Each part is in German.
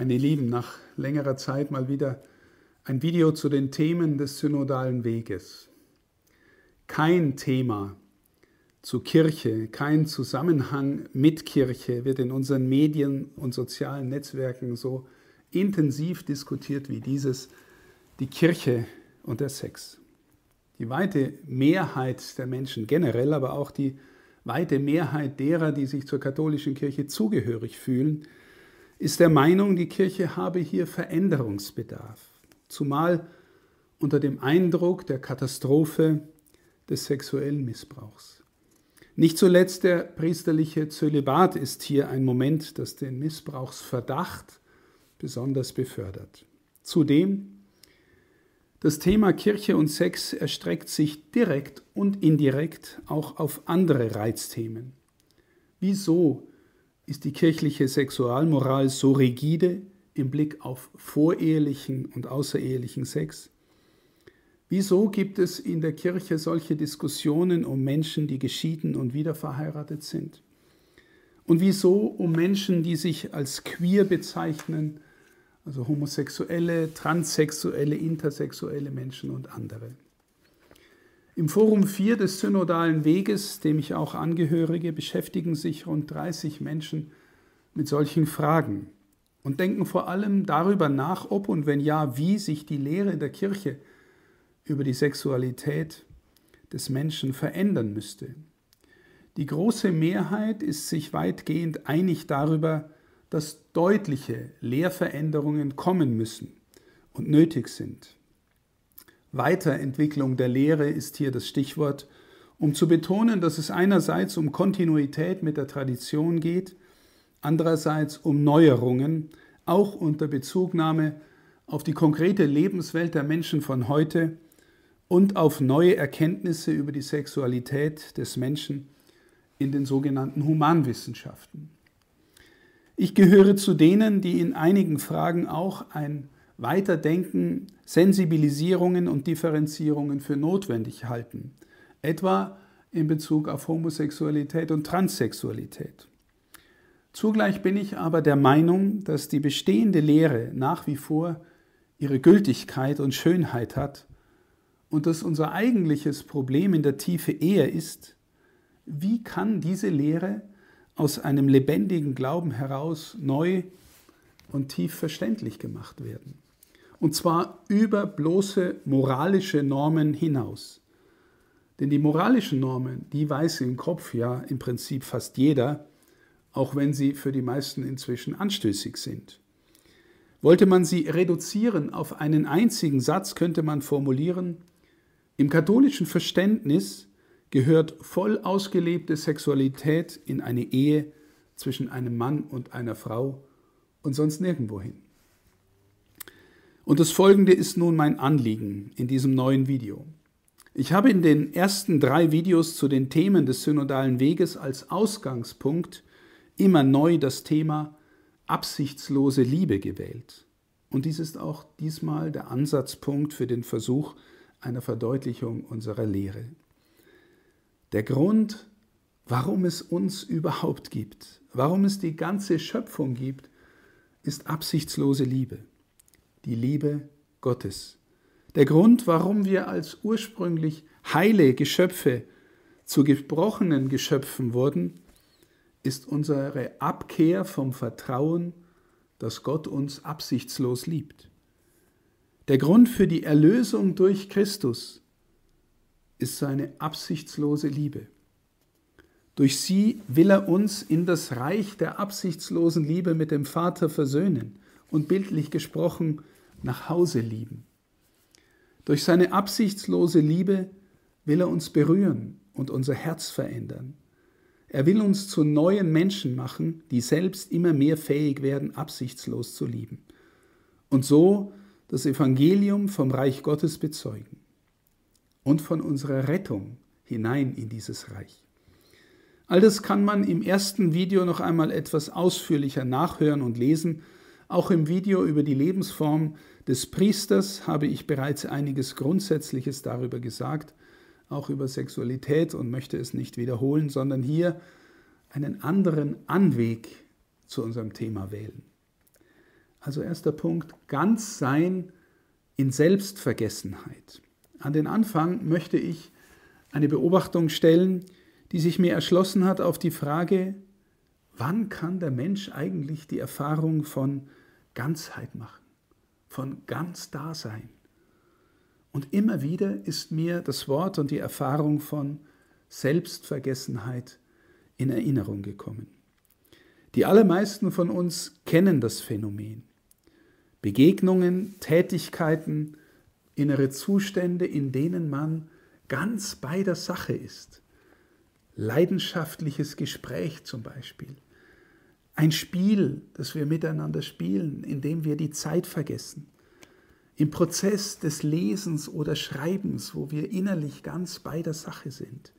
Meine Lieben, nach längerer Zeit mal wieder ein Video zu den Themen des synodalen Weges. Kein Thema zu Kirche, kein Zusammenhang mit Kirche wird in unseren Medien und sozialen Netzwerken so intensiv diskutiert wie dieses, die Kirche und der Sex. Die weite Mehrheit der Menschen generell, aber auch die weite Mehrheit derer, die sich zur katholischen Kirche zugehörig fühlen, ist der Meinung, die Kirche habe hier Veränderungsbedarf, zumal unter dem Eindruck der Katastrophe des sexuellen Missbrauchs. Nicht zuletzt der priesterliche Zölibat ist hier ein Moment, das den Missbrauchsverdacht besonders befördert. Zudem das Thema Kirche und Sex erstreckt sich direkt und indirekt auch auf andere Reizthemen. Wieso ist die kirchliche Sexualmoral so rigide im Blick auf vorehelichen und außerehelichen Sex? Wieso gibt es in der Kirche solche Diskussionen um Menschen, die geschieden und wiederverheiratet sind? Und wieso um Menschen, die sich als queer bezeichnen, also homosexuelle, transsexuelle, intersexuelle Menschen und andere? Im Forum 4 des Synodalen Weges, dem ich auch angehörige, beschäftigen sich rund 30 Menschen mit solchen Fragen und denken vor allem darüber nach, ob und wenn ja, wie sich die Lehre der Kirche über die Sexualität des Menschen verändern müsste. Die große Mehrheit ist sich weitgehend einig darüber, dass deutliche Lehrveränderungen kommen müssen und nötig sind. Weiterentwicklung der Lehre ist hier das Stichwort, um zu betonen, dass es einerseits um Kontinuität mit der Tradition geht, andererseits um Neuerungen, auch unter Bezugnahme auf die konkrete Lebenswelt der Menschen von heute und auf neue Erkenntnisse über die Sexualität des Menschen in den sogenannten Humanwissenschaften. Ich gehöre zu denen, die in einigen Fragen auch ein Weiterdenken, Sensibilisierungen und Differenzierungen für notwendig halten, etwa in Bezug auf Homosexualität und Transsexualität. Zugleich bin ich aber der Meinung, dass die bestehende Lehre nach wie vor ihre Gültigkeit und Schönheit hat und dass unser eigentliches Problem in der Tiefe eher ist, wie kann diese Lehre aus einem lebendigen Glauben heraus neu und tief verständlich gemacht werden? Und zwar über bloße moralische Normen hinaus. Denn die moralischen Normen, die weiß im Kopf ja im Prinzip fast jeder, auch wenn sie für die meisten inzwischen anstößig sind. Wollte man sie reduzieren auf einen einzigen Satz, könnte man formulieren, im katholischen Verständnis gehört voll ausgelebte Sexualität in eine Ehe zwischen einem Mann und einer Frau und sonst nirgendwo hin. Und das Folgende ist nun mein Anliegen in diesem neuen Video. Ich habe in den ersten drei Videos zu den Themen des synodalen Weges als Ausgangspunkt immer neu das Thema absichtslose Liebe gewählt. Und dies ist auch diesmal der Ansatzpunkt für den Versuch einer Verdeutlichung unserer Lehre. Der Grund, warum es uns überhaupt gibt, warum es die ganze Schöpfung gibt, ist absichtslose Liebe die Liebe Gottes. Der Grund, warum wir als ursprünglich heile Geschöpfe zu gebrochenen Geschöpfen wurden, ist unsere Abkehr vom Vertrauen, dass Gott uns absichtslos liebt. Der Grund für die Erlösung durch Christus ist seine absichtslose Liebe. Durch sie will er uns in das Reich der absichtslosen Liebe mit dem Vater versöhnen und bildlich gesprochen nach Hause lieben. Durch seine absichtslose Liebe will er uns berühren und unser Herz verändern. Er will uns zu neuen Menschen machen, die selbst immer mehr fähig werden, absichtslos zu lieben. Und so das Evangelium vom Reich Gottes bezeugen und von unserer Rettung hinein in dieses Reich. All das kann man im ersten Video noch einmal etwas ausführlicher nachhören und lesen, auch im Video über die Lebensform des Priesters habe ich bereits einiges Grundsätzliches darüber gesagt, auch über Sexualität und möchte es nicht wiederholen, sondern hier einen anderen Anweg zu unserem Thema wählen. Also erster Punkt, ganz sein in Selbstvergessenheit. An den Anfang möchte ich eine Beobachtung stellen, die sich mir erschlossen hat auf die Frage, wann kann der Mensch eigentlich die Erfahrung von Ganzheit machen, von ganz Dasein? Und immer wieder ist mir das Wort und die Erfahrung von Selbstvergessenheit in Erinnerung gekommen. Die allermeisten von uns kennen das Phänomen. Begegnungen, Tätigkeiten, innere Zustände, in denen man ganz bei der Sache ist. Leidenschaftliches Gespräch zum Beispiel. Ein Spiel, das wir miteinander spielen, in dem wir die Zeit vergessen. Im Prozess des Lesens oder Schreibens, wo wir innerlich ganz bei der Sache sind.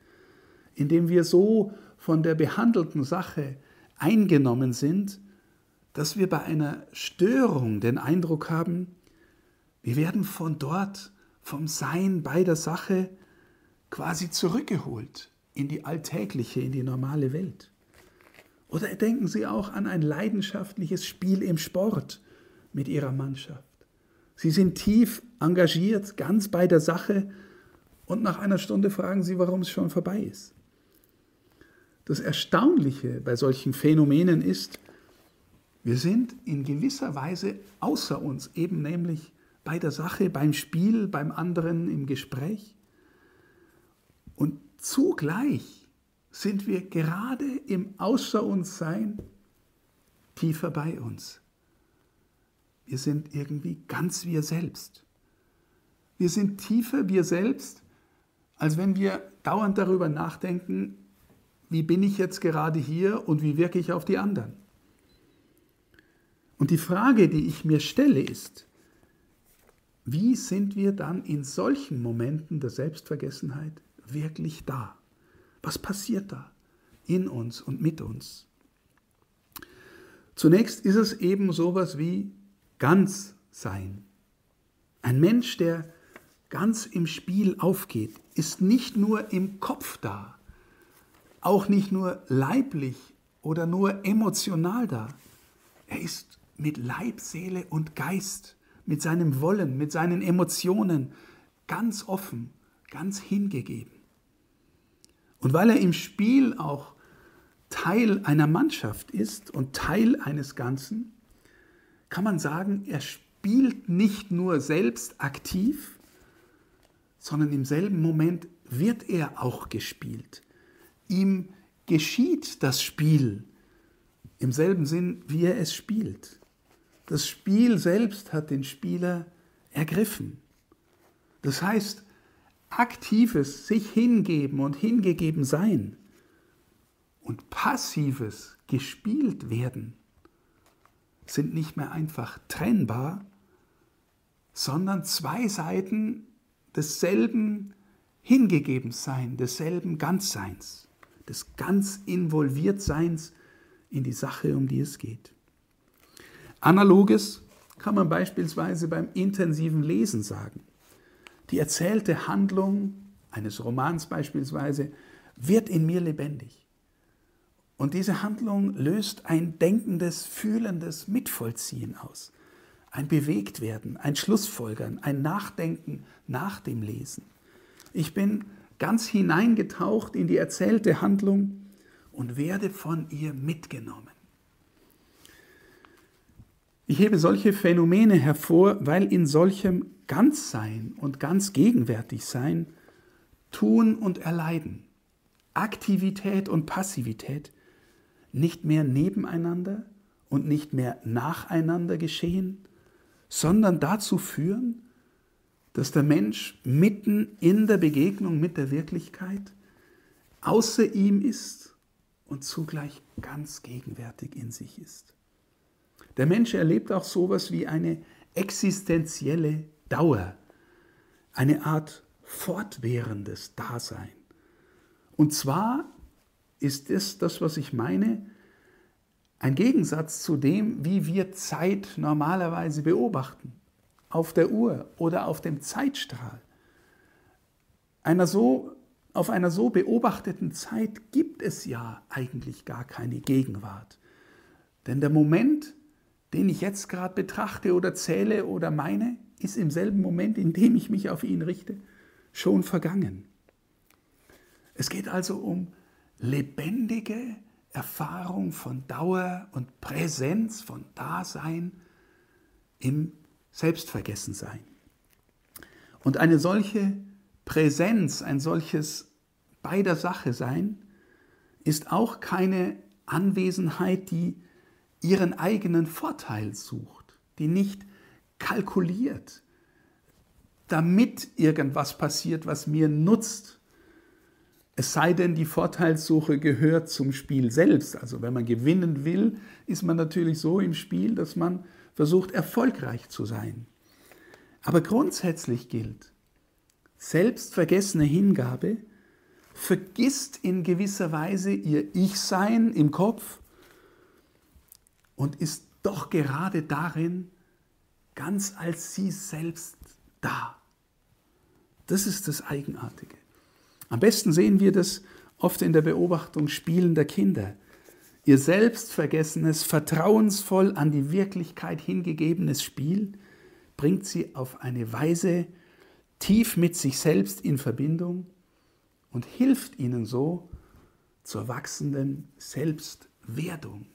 In dem wir so von der behandelten Sache eingenommen sind, dass wir bei einer Störung den Eindruck haben, wir werden von dort, vom Sein bei der Sache, quasi zurückgeholt in die alltägliche, in die normale Welt. Oder denken Sie auch an ein leidenschaftliches Spiel im Sport mit Ihrer Mannschaft. Sie sind tief engagiert, ganz bei der Sache und nach einer Stunde fragen Sie, warum es schon vorbei ist. Das Erstaunliche bei solchen Phänomenen ist, wir sind in gewisser Weise außer uns, eben nämlich bei der Sache, beim Spiel, beim anderen, im Gespräch. Und zugleich sind wir gerade im Außer uns Sein tiefer bei uns. Wir sind irgendwie ganz wir selbst. Wir sind tiefer wir selbst, als wenn wir dauernd darüber nachdenken, wie bin ich jetzt gerade hier und wie wirke ich auf die anderen. Und die Frage, die ich mir stelle, ist, wie sind wir dann in solchen Momenten der Selbstvergessenheit wirklich da? Was passiert da in uns und mit uns? Zunächst ist es eben sowas wie ganz sein. Ein Mensch, der ganz im Spiel aufgeht, ist nicht nur im Kopf da, auch nicht nur leiblich oder nur emotional da. Er ist mit Leib, Seele und Geist, mit seinem Wollen, mit seinen Emotionen ganz offen, ganz hingegeben. Und weil er im Spiel auch Teil einer Mannschaft ist und Teil eines Ganzen, kann man sagen, er spielt nicht nur selbst aktiv, sondern im selben Moment wird er auch gespielt. Ihm geschieht das Spiel im selben Sinn, wie er es spielt. Das Spiel selbst hat den Spieler ergriffen. Das heißt, aktives sich hingeben und hingegeben sein und passives gespielt werden sind nicht mehr einfach trennbar, sondern zwei Seiten desselben Hingegebensein, desselben Ganzseins, des ganz Involviertseins in die Sache, um die es geht. Analoges kann man beispielsweise beim intensiven Lesen sagen. Die erzählte Handlung eines Romans beispielsweise wird in mir lebendig. Und diese Handlung löst ein denkendes, fühlendes Mitvollziehen aus. Ein Bewegtwerden, ein Schlussfolgern, ein Nachdenken nach dem Lesen. Ich bin ganz hineingetaucht in die erzählte Handlung und werde von ihr mitgenommen. Ich hebe solche Phänomene hervor, weil in solchem Ganzsein und ganz gegenwärtig sein Tun und Erleiden, Aktivität und Passivität nicht mehr nebeneinander und nicht mehr nacheinander geschehen, sondern dazu führen, dass der Mensch mitten in der Begegnung mit der Wirklichkeit außer ihm ist und zugleich ganz gegenwärtig in sich ist. Der Mensch erlebt auch sowas wie eine existenzielle Dauer, eine Art fortwährendes Dasein. Und zwar ist es das, was ich meine, ein Gegensatz zu dem, wie wir Zeit normalerweise beobachten, auf der Uhr oder auf dem Zeitstrahl. Einer so, auf einer so beobachteten Zeit gibt es ja eigentlich gar keine Gegenwart. Denn der Moment den ich jetzt gerade betrachte oder zähle oder meine, ist im selben Moment, in dem ich mich auf ihn richte, schon vergangen. Es geht also um lebendige Erfahrung von Dauer und Präsenz, von Dasein im Selbstvergessensein. Und eine solche Präsenz, ein solches bei der Sache sein, ist auch keine Anwesenheit, die ihren eigenen Vorteil sucht, die nicht kalkuliert, damit irgendwas passiert, was mir nutzt. Es sei denn, die Vorteilssuche gehört zum Spiel selbst. Also wenn man gewinnen will, ist man natürlich so im Spiel, dass man versucht, erfolgreich zu sein. Aber grundsätzlich gilt, selbstvergessene Hingabe vergisst in gewisser Weise ihr Ich-Sein im Kopf und ist doch gerade darin ganz als sie selbst da. Das ist das Eigenartige. Am besten sehen wir das oft in der Beobachtung spielender Kinder. Ihr selbstvergessenes, vertrauensvoll an die Wirklichkeit hingegebenes Spiel bringt sie auf eine Weise tief mit sich selbst in Verbindung und hilft ihnen so zur wachsenden Selbstwerdung.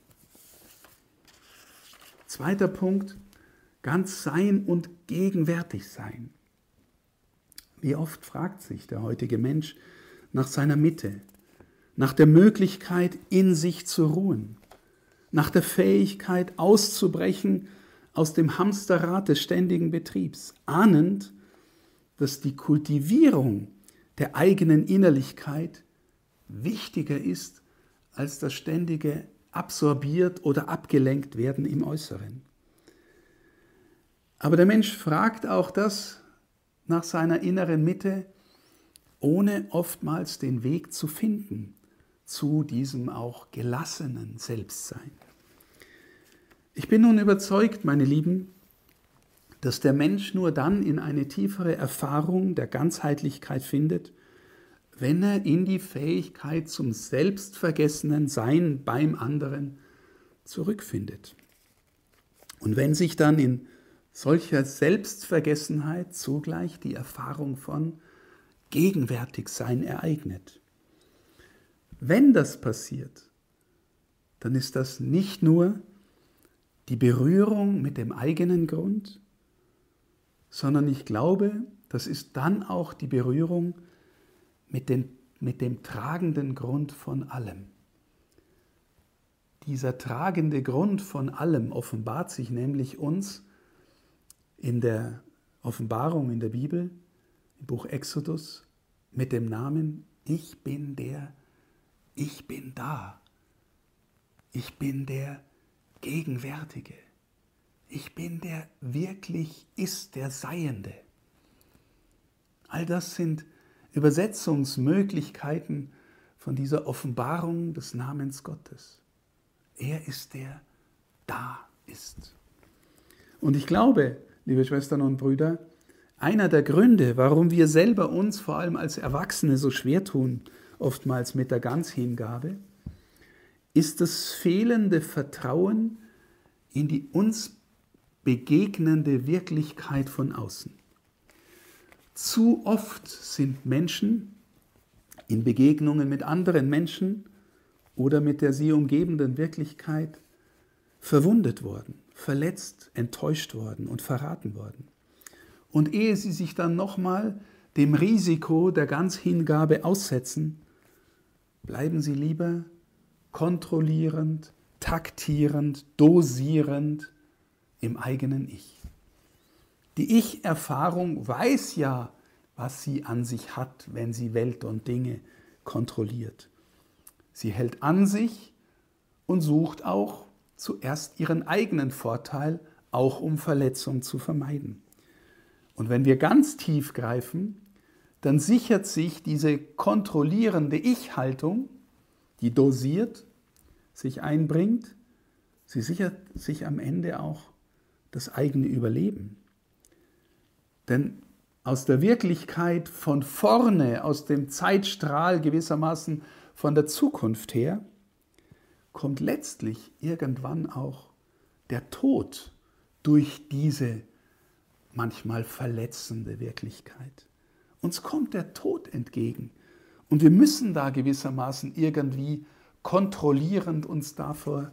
Zweiter Punkt, ganz sein und gegenwärtig sein. Wie oft fragt sich der heutige Mensch nach seiner Mitte, nach der Möglichkeit, in sich zu ruhen, nach der Fähigkeit, auszubrechen aus dem Hamsterrad des ständigen Betriebs, ahnend, dass die Kultivierung der eigenen Innerlichkeit wichtiger ist als das ständige absorbiert oder abgelenkt werden im Äußeren. Aber der Mensch fragt auch das nach seiner inneren Mitte, ohne oftmals den Weg zu finden zu diesem auch gelassenen Selbstsein. Ich bin nun überzeugt, meine Lieben, dass der Mensch nur dann in eine tiefere Erfahrung der Ganzheitlichkeit findet, wenn er in die Fähigkeit zum selbstvergessenen Sein beim anderen zurückfindet. Und wenn sich dann in solcher Selbstvergessenheit zugleich die Erfahrung von Gegenwärtigsein ereignet. Wenn das passiert, dann ist das nicht nur die Berührung mit dem eigenen Grund, sondern ich glaube, das ist dann auch die Berührung mit, den, mit dem tragenden Grund von allem. Dieser tragende Grund von allem offenbart sich nämlich uns in der Offenbarung in der Bibel, im Buch Exodus, mit dem Namen Ich bin der, ich bin da. Ich bin der Gegenwärtige. Ich bin der wirklich ist, der Seiende. All das sind Übersetzungsmöglichkeiten von dieser Offenbarung des Namens Gottes. Er ist der da ist. Und ich glaube, liebe Schwestern und Brüder, einer der Gründe, warum wir selber uns vor allem als Erwachsene so schwer tun, oftmals mit der Ganzhingabe, ist das fehlende Vertrauen in die uns begegnende Wirklichkeit von außen. Zu oft sind Menschen in Begegnungen mit anderen Menschen oder mit der sie umgebenden Wirklichkeit verwundet worden, verletzt, enttäuscht worden und verraten worden. Und ehe sie sich dann nochmal dem Risiko der Ganzhingabe aussetzen, bleiben sie lieber kontrollierend, taktierend, dosierend im eigenen Ich. Die Ich-Erfahrung weiß ja, was sie an sich hat, wenn sie Welt und Dinge kontrolliert. Sie hält an sich und sucht auch zuerst ihren eigenen Vorteil, auch um Verletzung zu vermeiden. Und wenn wir ganz tief greifen, dann sichert sich diese kontrollierende Ich-Haltung, die dosiert sich einbringt, sie sichert sich am Ende auch das eigene Überleben. Denn aus der Wirklichkeit von vorne, aus dem Zeitstrahl gewissermaßen von der Zukunft her, kommt letztlich irgendwann auch der Tod durch diese manchmal verletzende Wirklichkeit. Uns kommt der Tod entgegen und wir müssen da gewissermaßen irgendwie kontrollierend uns davor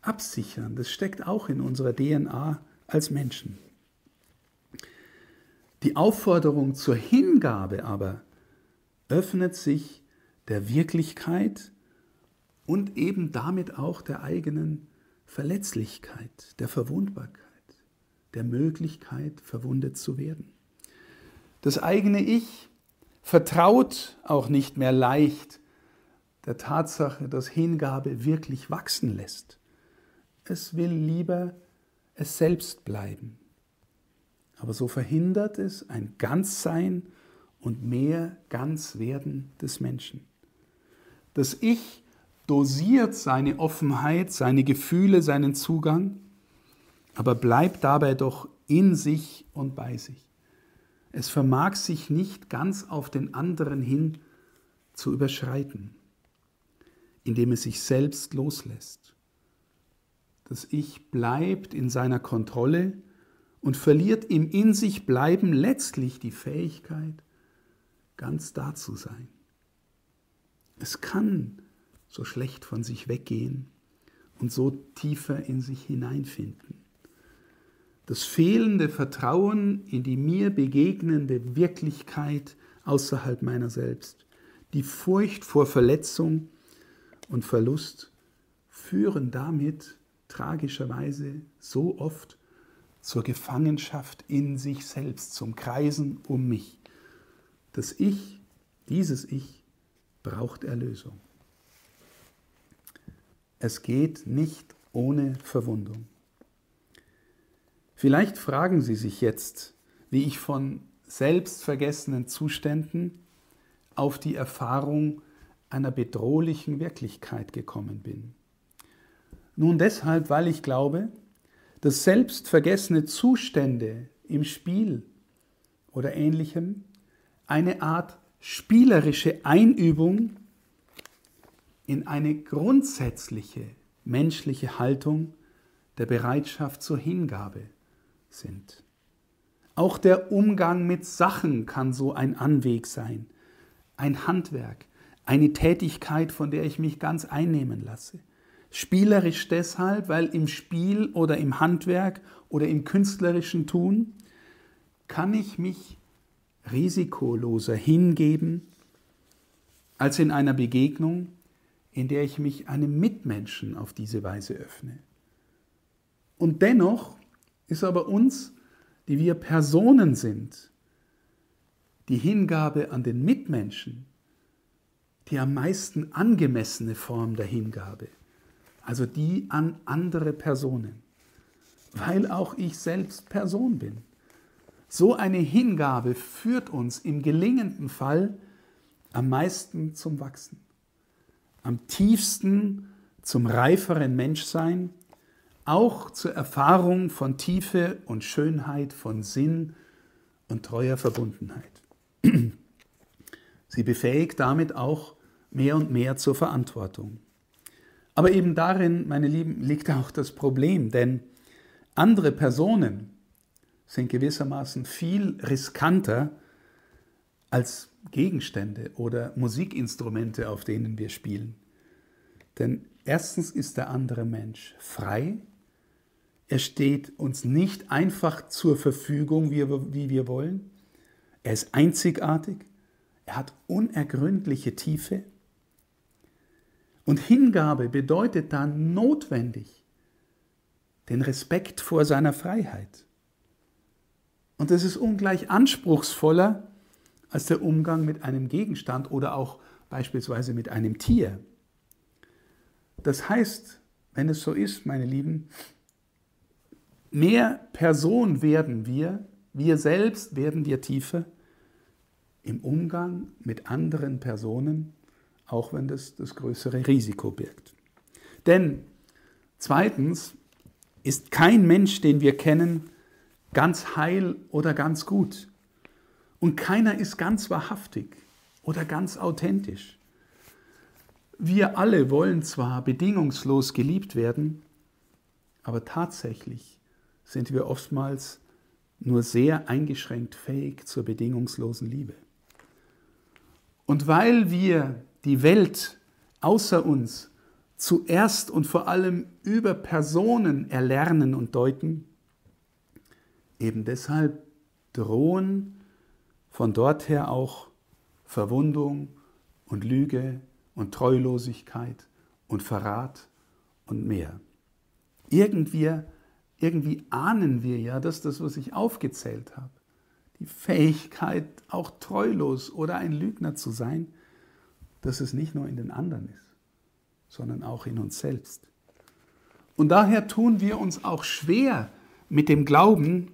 absichern. Das steckt auch in unserer DNA als Menschen. Die Aufforderung zur Hingabe aber öffnet sich der Wirklichkeit und eben damit auch der eigenen Verletzlichkeit, der Verwundbarkeit, der Möglichkeit, verwundet zu werden. Das eigene Ich vertraut auch nicht mehr leicht der Tatsache, dass Hingabe wirklich wachsen lässt. Es will lieber es selbst bleiben. Aber so verhindert es ein Ganzsein und mehr Ganzwerden des Menschen. Das Ich dosiert seine Offenheit, seine Gefühle, seinen Zugang, aber bleibt dabei doch in sich und bei sich. Es vermag sich nicht ganz auf den anderen hin zu überschreiten, indem es sich selbst loslässt. Das Ich bleibt in seiner Kontrolle und verliert im In sich bleiben letztlich die Fähigkeit, ganz da zu sein. Es kann so schlecht von sich weggehen und so tiefer in sich hineinfinden. Das fehlende Vertrauen in die mir begegnende Wirklichkeit außerhalb meiner selbst, die Furcht vor Verletzung und Verlust führen damit tragischerweise so oft zur Gefangenschaft in sich selbst, zum Kreisen um mich. Das Ich, dieses Ich, braucht Erlösung. Es geht nicht ohne Verwundung. Vielleicht fragen Sie sich jetzt, wie ich von selbstvergessenen Zuständen auf die Erfahrung einer bedrohlichen Wirklichkeit gekommen bin. Nun deshalb, weil ich glaube, dass selbstvergessene Zustände im Spiel oder ähnlichem eine Art spielerische Einübung in eine grundsätzliche menschliche Haltung der Bereitschaft zur Hingabe sind. Auch der Umgang mit Sachen kann so ein Anweg sein, ein Handwerk, eine Tätigkeit, von der ich mich ganz einnehmen lasse. Spielerisch deshalb, weil im Spiel oder im Handwerk oder im künstlerischen Tun kann ich mich risikoloser hingeben als in einer Begegnung, in der ich mich einem Mitmenschen auf diese Weise öffne. Und dennoch ist aber uns, die wir Personen sind, die Hingabe an den Mitmenschen die am meisten angemessene Form der Hingabe, also die an andere Personen, weil auch ich selbst Person bin. So eine Hingabe führt uns im gelingenden Fall am meisten zum Wachsen, am tiefsten zum reiferen Menschsein, auch zur Erfahrung von Tiefe und Schönheit, von Sinn und treuer Verbundenheit. Sie befähigt damit auch mehr und mehr zur Verantwortung. Aber eben darin, meine Lieben, liegt auch das Problem, denn andere Personen sind gewissermaßen viel riskanter als Gegenstände oder Musikinstrumente, auf denen wir spielen. Denn erstens ist der andere Mensch frei, er steht uns nicht einfach zur Verfügung, wie wir, wollen, er ist einzigartig, er hat unergründliche Tiefe. Und Hingabe bedeutet dann notwendig den Respekt vor seiner Freiheit. Und das ist ungleich anspruchsvoller als der Umgang mit einem Gegenstand oder auch beispielsweise mit einem Tier. Das heißt, wenn es so ist, meine Lieben, mehr Person werden wir, wir selbst werden wir tiefer im Umgang mit anderen Personen, auch wenn das das größere Risiko birgt. Denn zweitens ist kein Mensch, den wir kennen, ganz heil oder ganz gut. Und keiner ist ganz wahrhaftig oder ganz authentisch. Wir alle wollen zwar bedingungslos geliebt werden, aber tatsächlich sind wir oftmals nur sehr eingeschränkt fähig zur bedingungslosen Liebe. Und weil wir die Welt außer uns zuerst und vor allem über Personen erlernen und deuten, eben deshalb drohen von dort her auch Verwundung und Lüge und Treulosigkeit und Verrat und mehr. Irgendwie, irgendwie ahnen wir ja, dass das, was ich aufgezählt habe, die Fähigkeit, auch treulos oder ein Lügner zu sein, dass es nicht nur in den anderen ist, sondern auch in uns selbst. Und daher tun wir uns auch schwer mit dem Glauben,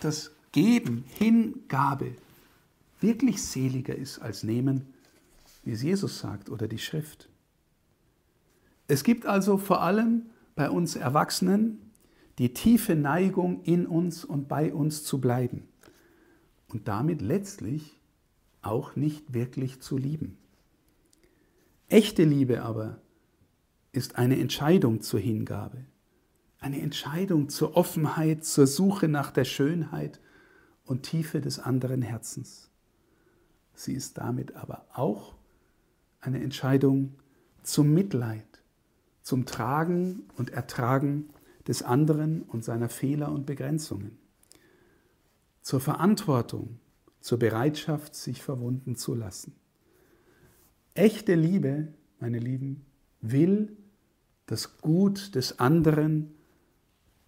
dass Geben, Hingabe wirklich seliger ist als Nehmen, wie es Jesus sagt oder die Schrift. Es gibt also vor allem bei uns Erwachsenen die tiefe Neigung, in uns und bei uns zu bleiben und damit letztlich auch nicht wirklich zu lieben. Echte Liebe aber ist eine Entscheidung zur Hingabe, eine Entscheidung zur Offenheit, zur Suche nach der Schönheit und Tiefe des anderen Herzens. Sie ist damit aber auch eine Entscheidung zum Mitleid, zum Tragen und Ertragen des anderen und seiner Fehler und Begrenzungen, zur Verantwortung, zur Bereitschaft, sich verwunden zu lassen. Echte Liebe, meine Lieben, will das Gut des anderen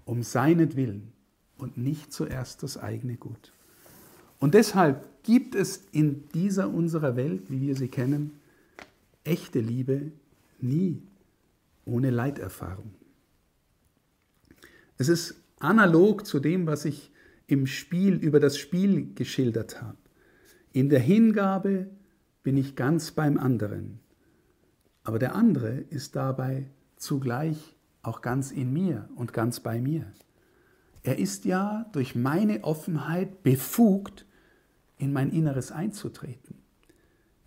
um seinetwillen und nicht zuerst das eigene Gut. Und deshalb gibt es in dieser unserer Welt, wie wir sie kennen, echte Liebe nie ohne Leiterfahrung. Es ist analog zu dem, was ich im Spiel über das Spiel geschildert habe. In der Hingabe bin ich ganz beim anderen. Aber der andere ist dabei zugleich auch ganz in mir und ganz bei mir. Er ist ja durch meine Offenheit befugt, in mein Inneres einzutreten,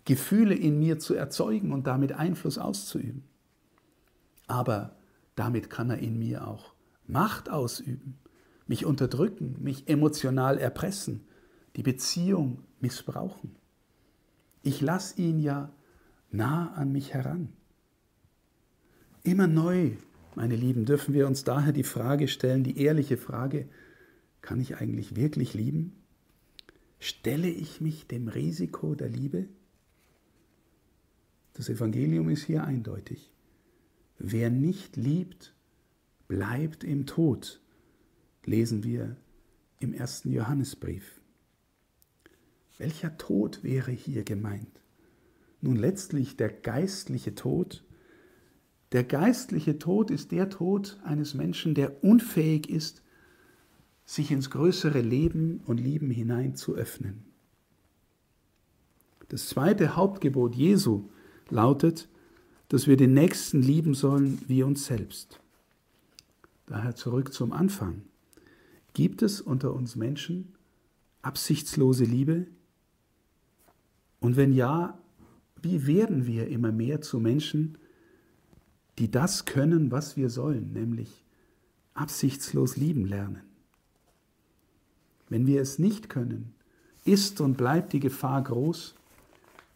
Gefühle in mir zu erzeugen und damit Einfluss auszuüben. Aber damit kann er in mir auch Macht ausüben, mich unterdrücken, mich emotional erpressen, die Beziehung missbrauchen. Ich lasse ihn ja nah an mich heran. Immer neu, meine Lieben, dürfen wir uns daher die Frage stellen, die ehrliche Frage, kann ich eigentlich wirklich lieben? Stelle ich mich dem Risiko der Liebe? Das Evangelium ist hier eindeutig. Wer nicht liebt, bleibt im Tod, lesen wir im ersten Johannesbrief. Welcher Tod wäre hier gemeint? Nun letztlich der geistliche Tod. Der geistliche Tod ist der Tod eines Menschen, der unfähig ist, sich ins größere Leben und Lieben hinein zu öffnen. Das zweite Hauptgebot Jesu lautet, dass wir den Nächsten lieben sollen wie uns selbst. Daher zurück zum Anfang. Gibt es unter uns Menschen absichtslose Liebe? Und wenn ja, wie werden wir immer mehr zu Menschen, die das können, was wir sollen, nämlich absichtslos lieben lernen? Wenn wir es nicht können, ist und bleibt die Gefahr groß,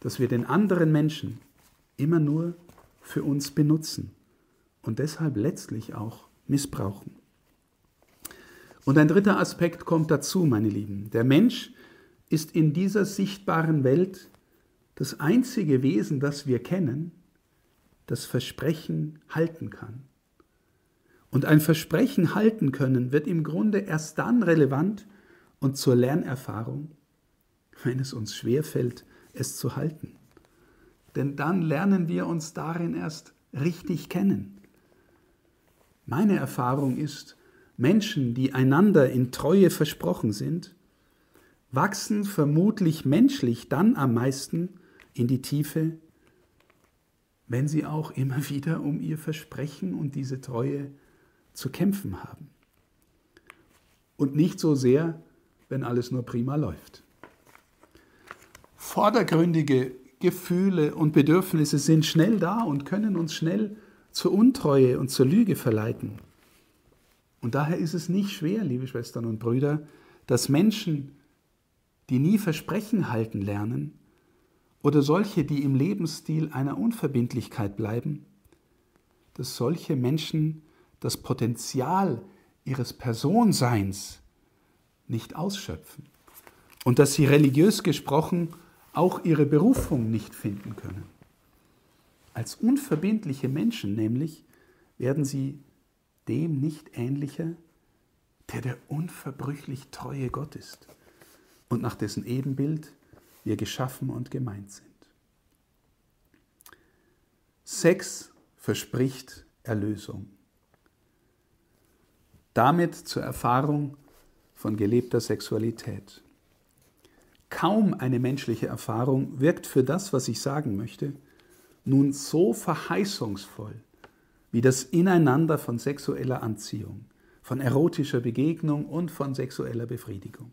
dass wir den anderen Menschen immer nur für uns benutzen und deshalb letztlich auch missbrauchen. Und ein dritter Aspekt kommt dazu, meine Lieben. Der Mensch ist in dieser sichtbaren Welt das einzige Wesen, das wir kennen, das Versprechen halten kann. Und ein Versprechen halten können wird im Grunde erst dann relevant und zur Lernerfahrung, wenn es uns schwerfällt, es zu halten. Denn dann lernen wir uns darin erst richtig kennen. Meine Erfahrung ist, Menschen, die einander in Treue versprochen sind, wachsen vermutlich menschlich dann am meisten in die Tiefe, wenn sie auch immer wieder um ihr Versprechen und diese Treue zu kämpfen haben. Und nicht so sehr, wenn alles nur prima läuft. Vordergründige Gefühle und Bedürfnisse sind schnell da und können uns schnell zur Untreue und zur Lüge verleiten. Und daher ist es nicht schwer, liebe Schwestern und Brüder, dass Menschen, die nie Versprechen halten lernen, oder solche, die im Lebensstil einer Unverbindlichkeit bleiben, dass solche Menschen das Potenzial ihres Personseins nicht ausschöpfen und dass sie religiös gesprochen auch ihre Berufung nicht finden können. Als unverbindliche Menschen nämlich werden sie dem nicht ähnlicher, der der unverbrüchlich treue Gott ist und nach dessen Ebenbild wir geschaffen und gemeint sind. Sex verspricht Erlösung. Damit zur Erfahrung von gelebter Sexualität. Kaum eine menschliche Erfahrung wirkt für das, was ich sagen möchte, nun so verheißungsvoll wie das Ineinander von sexueller Anziehung, von erotischer Begegnung und von sexueller Befriedigung.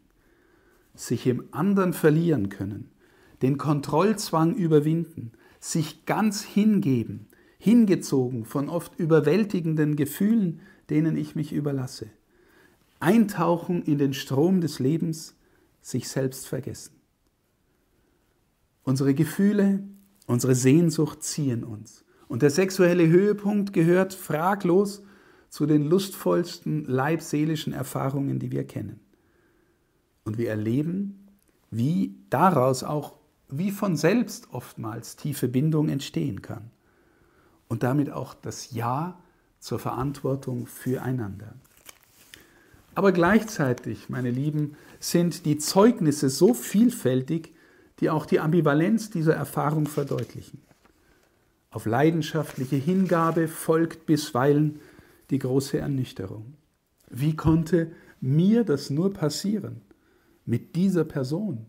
Sich im anderen verlieren können, den Kontrollzwang überwinden, sich ganz hingeben, hingezogen von oft überwältigenden Gefühlen, denen ich mich überlasse. Eintauchen in den Strom des Lebens, sich selbst vergessen. Unsere Gefühle, unsere Sehnsucht ziehen uns. Und der sexuelle Höhepunkt gehört fraglos zu den lustvollsten leibseelischen Erfahrungen, die wir kennen. Und wir erleben, wie daraus auch wie von selbst oftmals tiefe Bindung entstehen kann. Und damit auch das Ja zur Verantwortung füreinander. Aber gleichzeitig, meine Lieben, sind die Zeugnisse so vielfältig, die auch die Ambivalenz dieser Erfahrung verdeutlichen. Auf leidenschaftliche Hingabe folgt bisweilen die große Ernüchterung. Wie konnte mir das nur passieren? Mit dieser Person?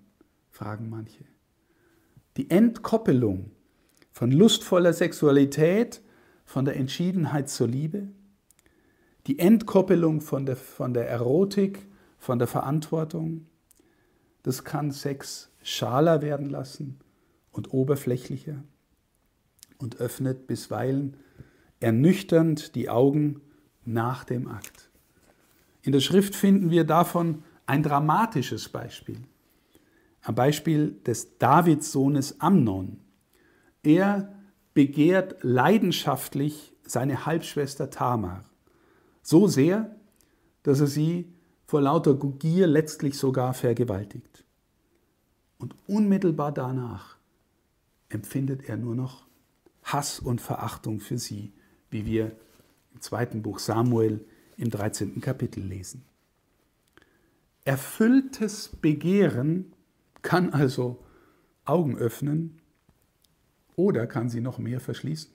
fragen manche. Die Entkoppelung von lustvoller Sexualität, von der Entschiedenheit zur Liebe, die Entkoppelung von der, von der Erotik, von der Verantwortung, das kann Sex schaler werden lassen und oberflächlicher und öffnet bisweilen ernüchternd die Augen nach dem Akt. In der Schrift finden wir davon ein dramatisches Beispiel. Am Beispiel des Davidssohnes Amnon. Er begehrt leidenschaftlich seine Halbschwester Tamar. So sehr, dass er sie vor lauter Gier letztlich sogar vergewaltigt. Und unmittelbar danach empfindet er nur noch Hass und Verachtung für sie, wie wir im zweiten Buch Samuel im 13. Kapitel lesen. Erfülltes Begehren kann also Augen öffnen oder kann sie noch mehr verschließen.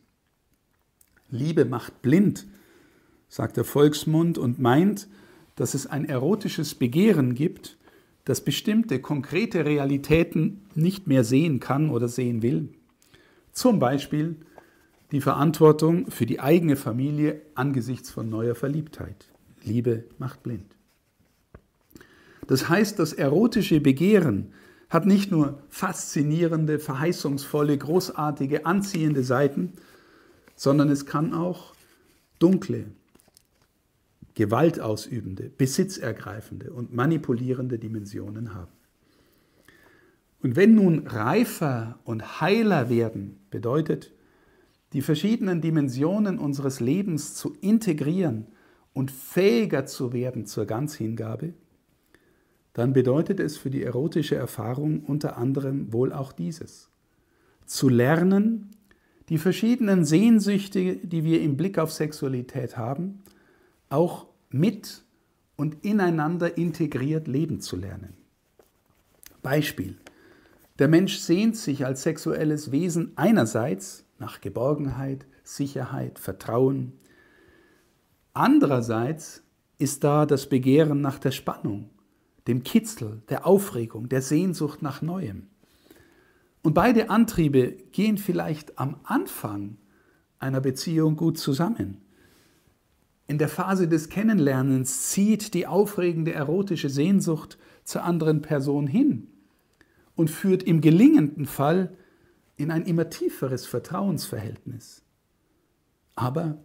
Liebe macht blind, sagt der Volksmund und meint, dass es ein erotisches Begehren gibt, das bestimmte konkrete Realitäten nicht mehr sehen kann oder sehen will. Zum Beispiel die Verantwortung für die eigene Familie angesichts von neuer Verliebtheit. Liebe macht blind. Das heißt, das erotische Begehren hat nicht nur faszinierende, verheißungsvolle, großartige, anziehende Seiten, sondern es kann auch dunkle, gewaltausübende, besitzergreifende und manipulierende Dimensionen haben. Und wenn nun reifer und heiler werden bedeutet, die verschiedenen Dimensionen unseres Lebens zu integrieren und fähiger zu werden zur Ganzhingabe, dann bedeutet es für die erotische Erfahrung unter anderem wohl auch dieses. Zu lernen, die verschiedenen Sehnsüchte, die wir im Blick auf Sexualität haben, auch mit und ineinander integriert leben zu lernen. Beispiel. Der Mensch sehnt sich als sexuelles Wesen einerseits nach Geborgenheit, Sicherheit, Vertrauen. Andererseits ist da das Begehren nach der Spannung, dem Kitzel, der Aufregung, der Sehnsucht nach Neuem. Und beide Antriebe gehen vielleicht am Anfang einer Beziehung gut zusammen. In der Phase des Kennenlernens zieht die aufregende erotische Sehnsucht zur anderen Person hin und führt im gelingenden Fall in ein immer tieferes Vertrauensverhältnis. Aber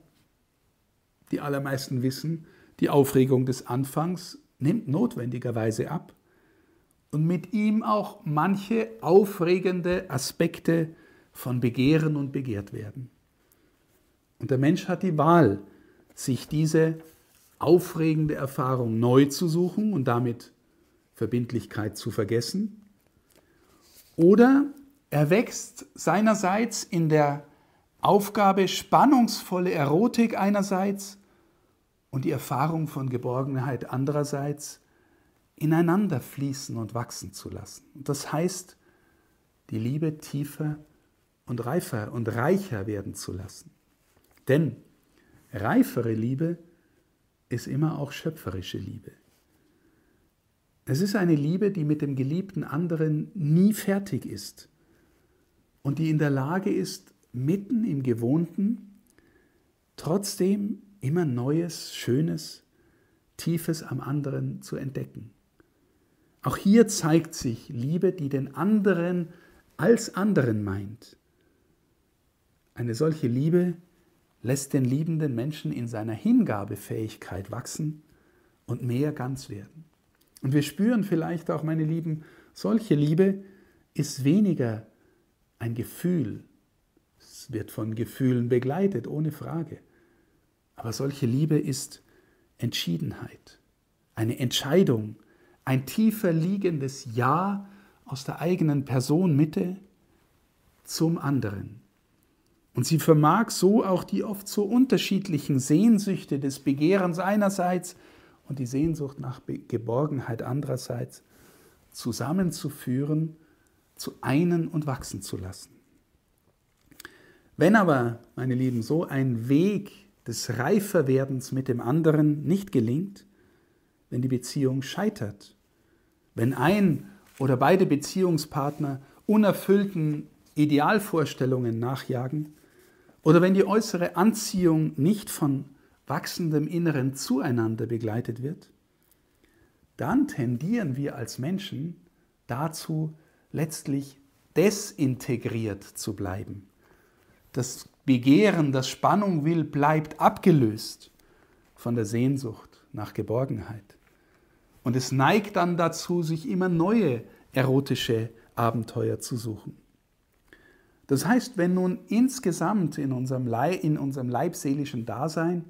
die allermeisten wissen, Die Aufregung des Anfangs nimmt notwendigerweise ab und mit ihm auch manche aufregende Aspekte von Begehren und Begehrtwerden. Und der Mensch hat die Wahl, sich diese aufregende Erfahrung neu zu suchen und damit Verbindlichkeit zu vergessen. Oder er wächst seinerseits in der Aufgabe spannungsvolle Erotik einerseits und die Erfahrung von Geborgenheit andererseits ineinander fließen und wachsen zu lassen. Und das heißt, die Liebe tiefer und reifer und reicher werden zu lassen. Denn reifere Liebe ist immer auch schöpferische Liebe. Es ist eine Liebe, die mit dem geliebten anderen nie fertig ist und die in der Lage ist, mitten im Gewohnten trotzdem immer Neues, Schönes, Tiefes am anderen zu entdecken. Auch hier zeigt sich Liebe, die den anderen als anderen meint. Eine solche Liebe lässt den liebenden Menschen in seiner Hingabefähigkeit wachsen und mehr ganz werden. Und wir spüren vielleicht auch, meine Lieben, solche Liebe ist weniger ein Gefühl. Es wird von Gefühlen begleitet, ohne Frage. Aber solche Liebe ist Entschiedenheit, eine Entscheidung, ein tiefer liegendes Ja aus der eigenen Personenmitte zum anderen. Und sie vermag so auch die oft so unterschiedlichen Sehnsüchte des Begehrens einerseits und die Sehnsucht nach Geborgenheit andererseits zusammenzuführen, zu einen und wachsen zu lassen. Wenn aber, meine Lieben, so ein Weg des Reiferwerdens mit dem anderen nicht gelingt, wenn die Beziehung scheitert, wenn ein oder beide Beziehungspartner unerfüllten Idealvorstellungen nachjagen oder wenn die äußere Anziehung nicht von wachsendem inneren Zueinander begleitet wird, dann tendieren wir als Menschen dazu, letztlich desintegriert zu bleiben. Das Begehren, das Spannung will, bleibt abgelöst von der Sehnsucht nach Geborgenheit. Und es neigt dann dazu, sich immer neue erotische Abenteuer zu suchen. Das heißt, wenn nun insgesamt in unserem, Leib, in unserem leibseelischen Dasein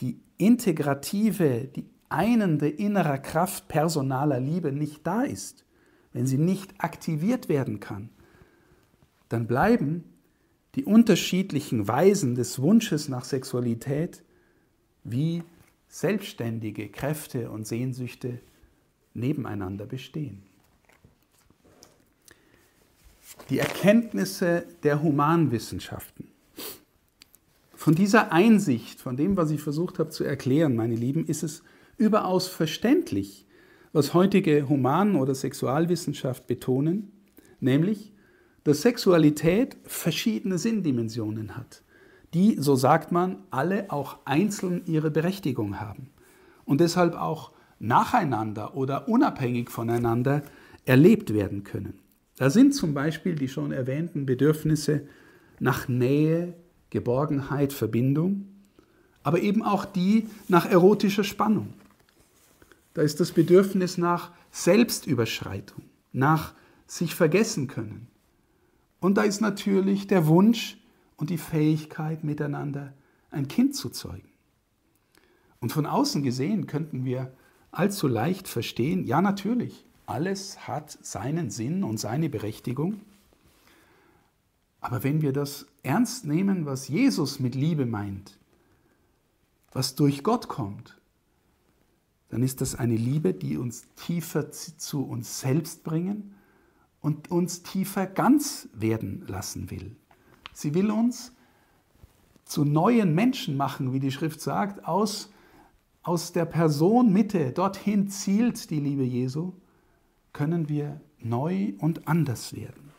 die integrative, die einende innere Kraft personaler Liebe nicht da ist, wenn sie nicht aktiviert werden kann, dann bleiben die unterschiedlichen Weisen des Wunsches nach Sexualität wie selbstständige Kräfte und Sehnsüchte nebeneinander bestehen. Die Erkenntnisse der Humanwissenschaften von dieser Einsicht, von dem, was ich versucht habe zu erklären, meine Lieben, ist es überaus verständlich, was heutige Human- oder Sexualwissenschaft betonen, nämlich, dass Sexualität verschiedene Sinndimensionen hat, die, so sagt man, alle auch einzeln ihre Berechtigung haben und deshalb auch nacheinander oder unabhängig voneinander erlebt werden können. Da sind zum Beispiel die schon erwähnten Bedürfnisse nach Nähe, Geborgenheit, Verbindung, aber eben auch die nach erotischer Spannung. Da ist das Bedürfnis nach Selbstüberschreitung, nach sich vergessen können. Und da ist natürlich der Wunsch und die Fähigkeit, miteinander ein Kind zu zeugen. Und von außen gesehen könnten wir allzu leicht verstehen, ja natürlich, alles hat seinen Sinn und seine Berechtigung. Aber wenn wir das ernst nehmen, was Jesus mit Liebe meint, was durch Gott kommt, dann ist das eine Liebe, die uns tiefer zu uns selbst bringen und uns tiefer ganz werden lassen will. Sie will uns zu neuen Menschen machen, wie die Schrift sagt, aus, aus der Person Mitte, dorthin zielt die Liebe Jesu, können wir neu und anders werden.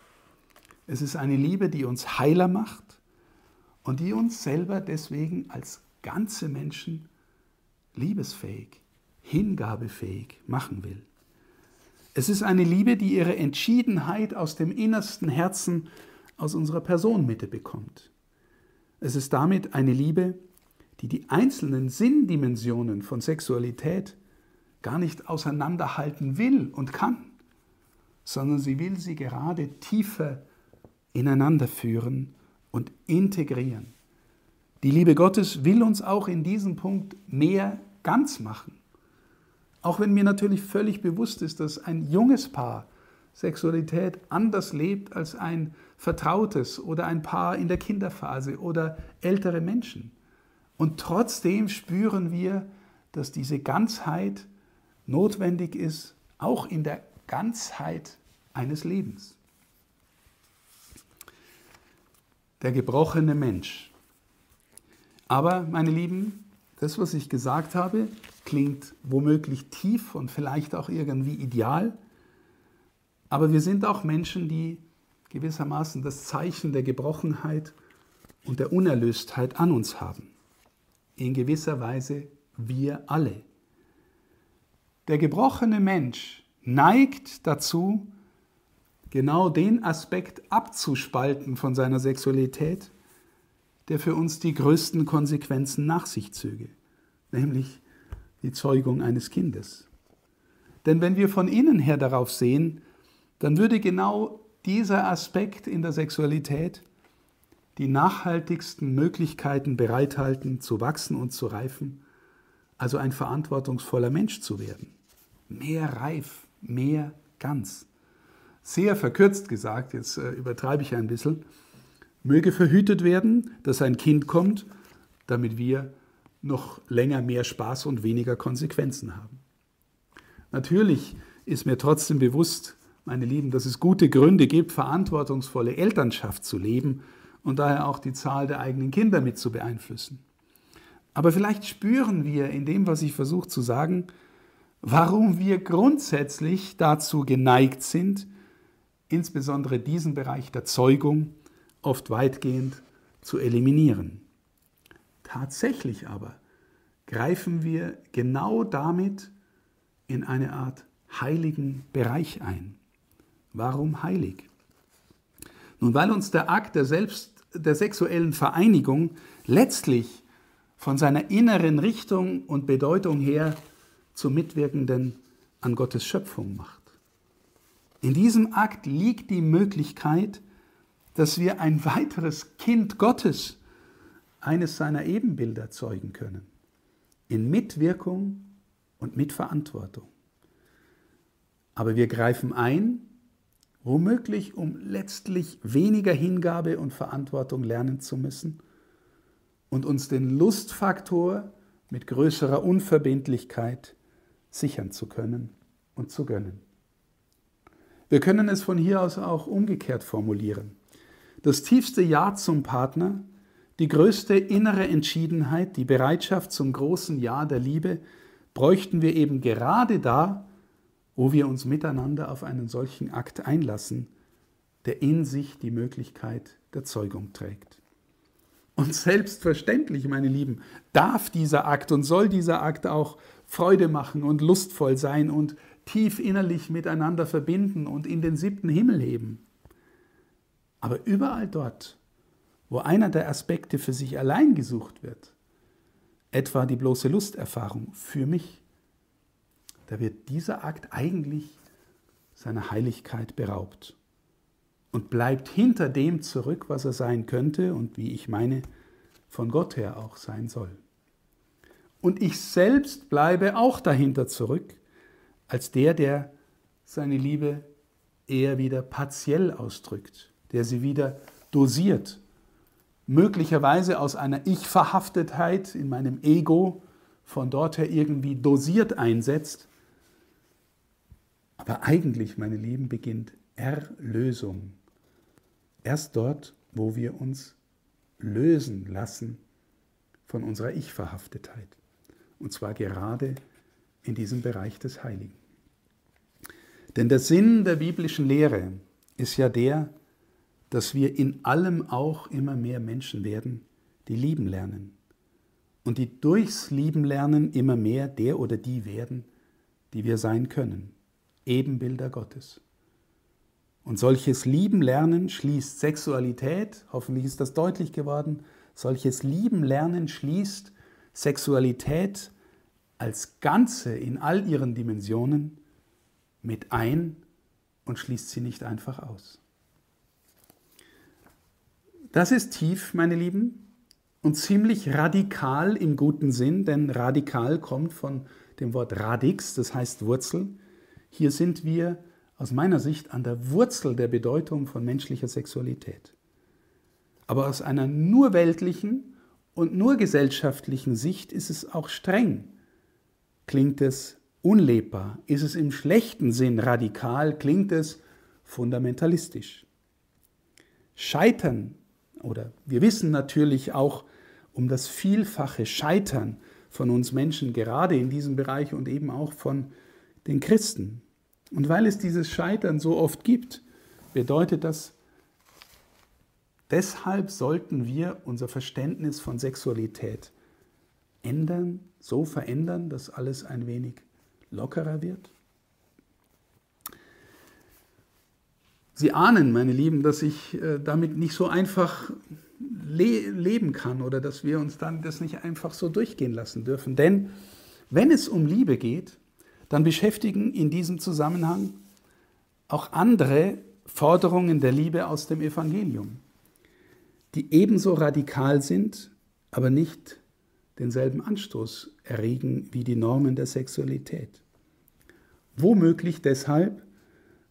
Es ist eine Liebe, die uns heiler macht und die uns selber deswegen als ganze Menschen liebesfähig, hingabefähig machen will. Es ist eine Liebe, die ihre Entschiedenheit aus dem innersten Herzen, aus unserer Personenmitte bekommt. Es ist damit eine Liebe, die die einzelnen Sinndimensionen von Sexualität gar nicht auseinanderhalten will und kann, sondern sie will sie gerade tiefer ineinander führen und integrieren. Die Liebe Gottes will uns auch in diesem Punkt mehr ganz machen. Auch wenn mir natürlich völlig bewusst ist, dass ein junges Paar Sexualität anders lebt als ein vertrautes oder ein Paar in der Kinderphase oder ältere Menschen. Und trotzdem spüren wir, dass diese Ganzheit notwendig ist, auch in der Ganzheit eines Lebens. Der gebrochene Mensch. Aber, meine Lieben, das, was ich gesagt habe, klingt womöglich tief und vielleicht auch irgendwie ideal. Aber wir sind auch Menschen, die gewissermaßen das Zeichen der Gebrochenheit und der Unerlöstheit an uns haben. In gewisser Weise wir alle. Der gebrochene Mensch neigt dazu, genau den Aspekt abzuspalten von seiner Sexualität, der für uns die größten Konsequenzen nach sich zöge, nämlich die Zeugung eines Kindes. Denn wenn wir von innen her darauf sehen, dann würde genau dieser Aspekt in der Sexualität die nachhaltigsten Möglichkeiten bereithalten, zu wachsen und zu reifen, also ein verantwortungsvoller Mensch zu werden. Mehr reif, mehr ganz. Sehr verkürzt gesagt, jetzt äh, übertreibe ich ein bisschen, möge verhütet werden, dass ein Kind kommt, damit wir noch länger mehr Spaß und weniger Konsequenzen haben. Natürlich ist mir trotzdem bewusst, meine Lieben, dass es gute Gründe gibt, verantwortungsvolle Elternschaft zu leben und daher auch die Zahl der eigenen Kinder mit zu beeinflussen. Aber vielleicht spüren wir in dem, was ich versuche zu sagen, warum wir grundsätzlich dazu geneigt sind, insbesondere diesen Bereich der Zeugung oft weitgehend zu eliminieren. Tatsächlich aber greifen wir genau damit in eine Art heiligen Bereich ein. Warum heilig? Nun, weil uns der Akt der, Selbst, der sexuellen Vereinigung letztlich von seiner inneren Richtung und Bedeutung her zum Mitwirkenden an Gottes Schöpfung macht. In diesem Akt liegt die Möglichkeit, dass wir ein weiteres Kind Gottes, eines seiner Ebenbilder zeugen können, in Mitwirkung und Mitverantwortung. Aber wir greifen ein, womöglich um letztlich weniger Hingabe und Verantwortung lernen zu müssen und uns den Lustfaktor mit größerer Unverbindlichkeit sichern zu können und zu gönnen. Wir können es von hier aus auch umgekehrt formulieren. Das tiefste Ja zum Partner, die größte innere Entschiedenheit, die Bereitschaft zum großen Ja der Liebe bräuchten wir eben gerade da, wo wir uns miteinander auf einen solchen Akt einlassen, der in sich die Möglichkeit der Zeugung trägt. Und selbstverständlich, meine Lieben, darf dieser Akt und soll dieser Akt auch Freude machen und lustvoll sein und tief innerlich miteinander verbinden und in den siebten Himmel heben. Aber überall dort, wo einer der Aspekte für sich allein gesucht wird, etwa die bloße Lusterfahrung für mich, da wird dieser Akt eigentlich seiner Heiligkeit beraubt und bleibt hinter dem zurück, was er sein könnte und wie ich meine, von Gott her auch sein soll. Und ich selbst bleibe auch dahinter zurück, als der, der seine Liebe eher wieder partiell ausdrückt, der sie wieder dosiert, möglicherweise aus einer Ich-Verhaftetheit in meinem Ego von dort her irgendwie dosiert einsetzt. Aber eigentlich, meine Lieben, beginnt Erlösung. Erst dort, wo wir uns lösen lassen von unserer Ich-Verhaftetheit. Und zwar gerade in diesem Bereich des Heiligen. Denn der Sinn der biblischen Lehre ist ja der, dass wir in allem auch immer mehr Menschen werden, die lieben lernen. Und die durchs Lieben lernen immer mehr der oder die werden, die wir sein können. Ebenbilder Gottes. Und solches Lieben lernen schließt Sexualität, hoffentlich ist das deutlich geworden, solches Lieben lernen schließt Sexualität als Ganze in all ihren Dimensionen mit ein und schließt sie nicht einfach aus. Das ist tief, meine Lieben, und ziemlich radikal im guten Sinn, denn radikal kommt von dem Wort radix, das heißt Wurzel. Hier sind wir aus meiner Sicht an der Wurzel der Bedeutung von menschlicher Sexualität. Aber aus einer nur weltlichen und nur gesellschaftlichen Sicht ist es auch streng. Klingt es unlebbar? Ist es im schlechten Sinn radikal? Klingt es fundamentalistisch? Scheitern, oder wir wissen natürlich auch um das vielfache Scheitern von uns Menschen, gerade in diesem Bereich und eben auch von den Christen. Und weil es dieses Scheitern so oft gibt, bedeutet das, deshalb sollten wir unser Verständnis von Sexualität ändern, so verändern, dass alles ein wenig lockerer wird. Sie ahnen, meine Lieben, dass ich äh, damit nicht so einfach le leben kann oder dass wir uns dann das nicht einfach so durchgehen lassen dürfen. Denn wenn es um Liebe geht, dann beschäftigen in diesem Zusammenhang auch andere Forderungen der Liebe aus dem Evangelium, die ebenso radikal sind, aber nicht denselben Anstoß erregen wie die Normen der Sexualität. Womöglich deshalb,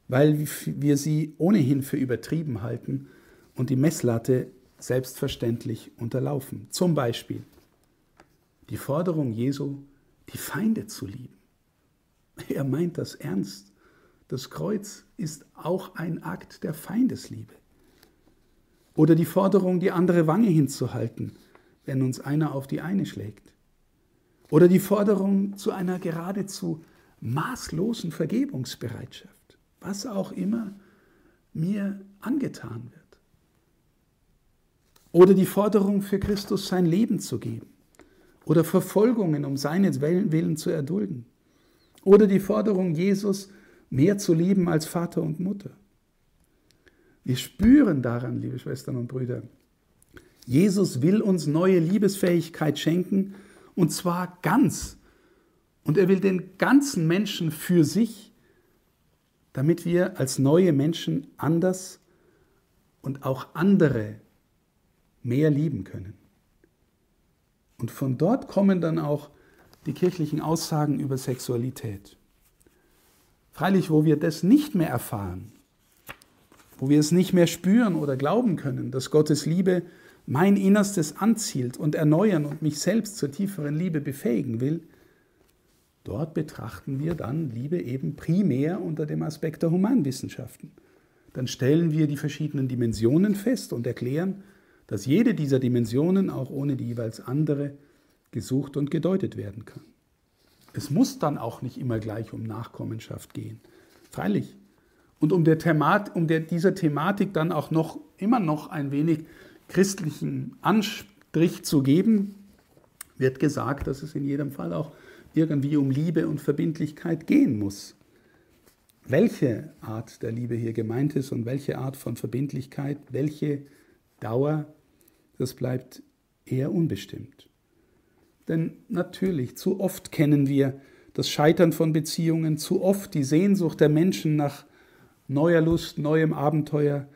weil wir sie ohnehin für übertrieben halten und die Messlatte selbstverständlich unterlaufen. Zum Beispiel die Forderung Jesu, die Feinde zu lieben. Er meint das ernst. Das Kreuz ist auch ein Akt der Feindesliebe. Oder die Forderung, die andere Wange hinzuhalten, wenn uns einer auf die eine schlägt. Oder die Forderung zu einer geradezu maßlosen Vergebungsbereitschaft, was auch immer mir angetan wird. Oder die Forderung für Christus sein Leben zu geben. Oder Verfolgungen um seines Willen zu erdulden. Oder die Forderung, Jesus mehr zu lieben als Vater und Mutter. Wir spüren daran, liebe Schwestern und Brüder, Jesus will uns neue Liebesfähigkeit schenken und zwar ganz. Und er will den ganzen Menschen für sich, damit wir als neue Menschen anders und auch andere mehr lieben können. Und von dort kommen dann auch die kirchlichen Aussagen über Sexualität. Freilich, wo wir das nicht mehr erfahren, wo wir es nicht mehr spüren oder glauben können, dass Gottes Liebe mein Innerstes anzielt und erneuern und mich selbst zur tieferen Liebe befähigen will, dort betrachten wir dann Liebe eben primär unter dem Aspekt der Humanwissenschaften. Dann stellen wir die verschiedenen Dimensionen fest und erklären, dass jede dieser Dimensionen auch ohne die jeweils andere gesucht und gedeutet werden kann. Es muss dann auch nicht immer gleich um Nachkommenschaft gehen. Freilich. Und um, der Themat, um der, dieser Thematik dann auch noch immer noch ein wenig christlichen Anstrich zu geben, wird gesagt, dass es in jedem Fall auch irgendwie um Liebe und Verbindlichkeit gehen muss. Welche Art der Liebe hier gemeint ist und welche Art von Verbindlichkeit, welche Dauer, das bleibt eher unbestimmt. Denn natürlich, zu oft kennen wir das Scheitern von Beziehungen, zu oft die Sehnsucht der Menschen nach neuer Lust, neuem Abenteuer.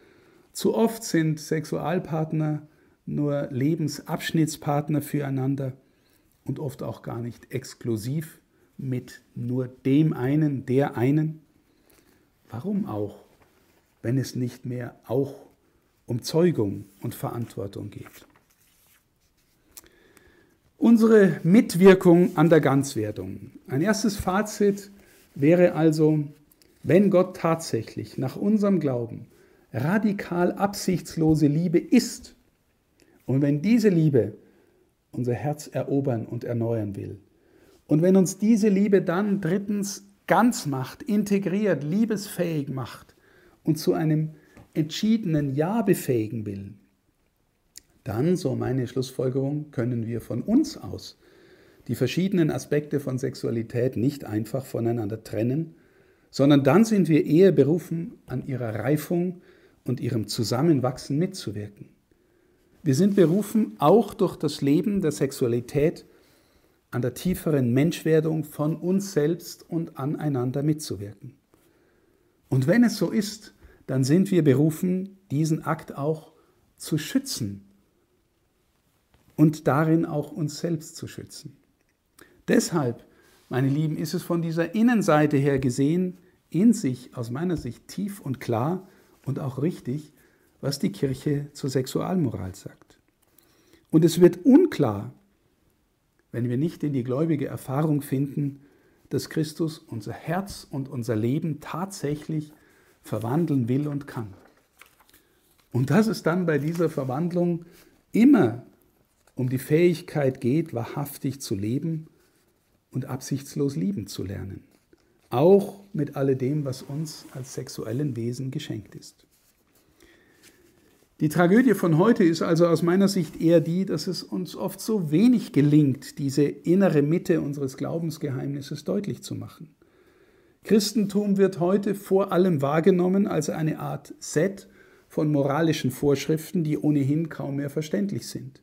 Zu oft sind Sexualpartner nur Lebensabschnittspartner füreinander und oft auch gar nicht exklusiv mit nur dem einen, der einen. Warum auch, wenn es nicht mehr auch um Zeugung und Verantwortung geht? Unsere Mitwirkung an der Ganzwerdung. Ein erstes Fazit wäre also, wenn Gott tatsächlich nach unserem Glauben radikal absichtslose Liebe ist und wenn diese Liebe unser Herz erobern und erneuern will und wenn uns diese Liebe dann drittens ganz macht, integriert, liebesfähig macht und zu einem entschiedenen Ja befähigen will, dann, so meine Schlussfolgerung, können wir von uns aus die verschiedenen Aspekte von Sexualität nicht einfach voneinander trennen, sondern dann sind wir eher berufen, an ihrer Reifung und ihrem Zusammenwachsen mitzuwirken. Wir sind berufen, auch durch das Leben der Sexualität an der tieferen Menschwerdung von uns selbst und aneinander mitzuwirken. Und wenn es so ist, dann sind wir berufen, diesen Akt auch zu schützen und darin auch uns selbst zu schützen. Deshalb, meine Lieben, ist es von dieser Innenseite her gesehen in sich, aus meiner Sicht, tief und klar und auch richtig, was die Kirche zur Sexualmoral sagt. Und es wird unklar, wenn wir nicht in die gläubige Erfahrung finden, dass Christus unser Herz und unser Leben tatsächlich verwandeln will und kann. Und dass es dann bei dieser Verwandlung immer um die Fähigkeit geht, wahrhaftig zu leben und absichtslos lieben zu lernen. Auch mit alledem, was uns als sexuellen Wesen geschenkt ist. Die Tragödie von heute ist also aus meiner Sicht eher die, dass es uns oft so wenig gelingt, diese innere Mitte unseres Glaubensgeheimnisses deutlich zu machen. Christentum wird heute vor allem wahrgenommen als eine Art Set von moralischen Vorschriften, die ohnehin kaum mehr verständlich sind.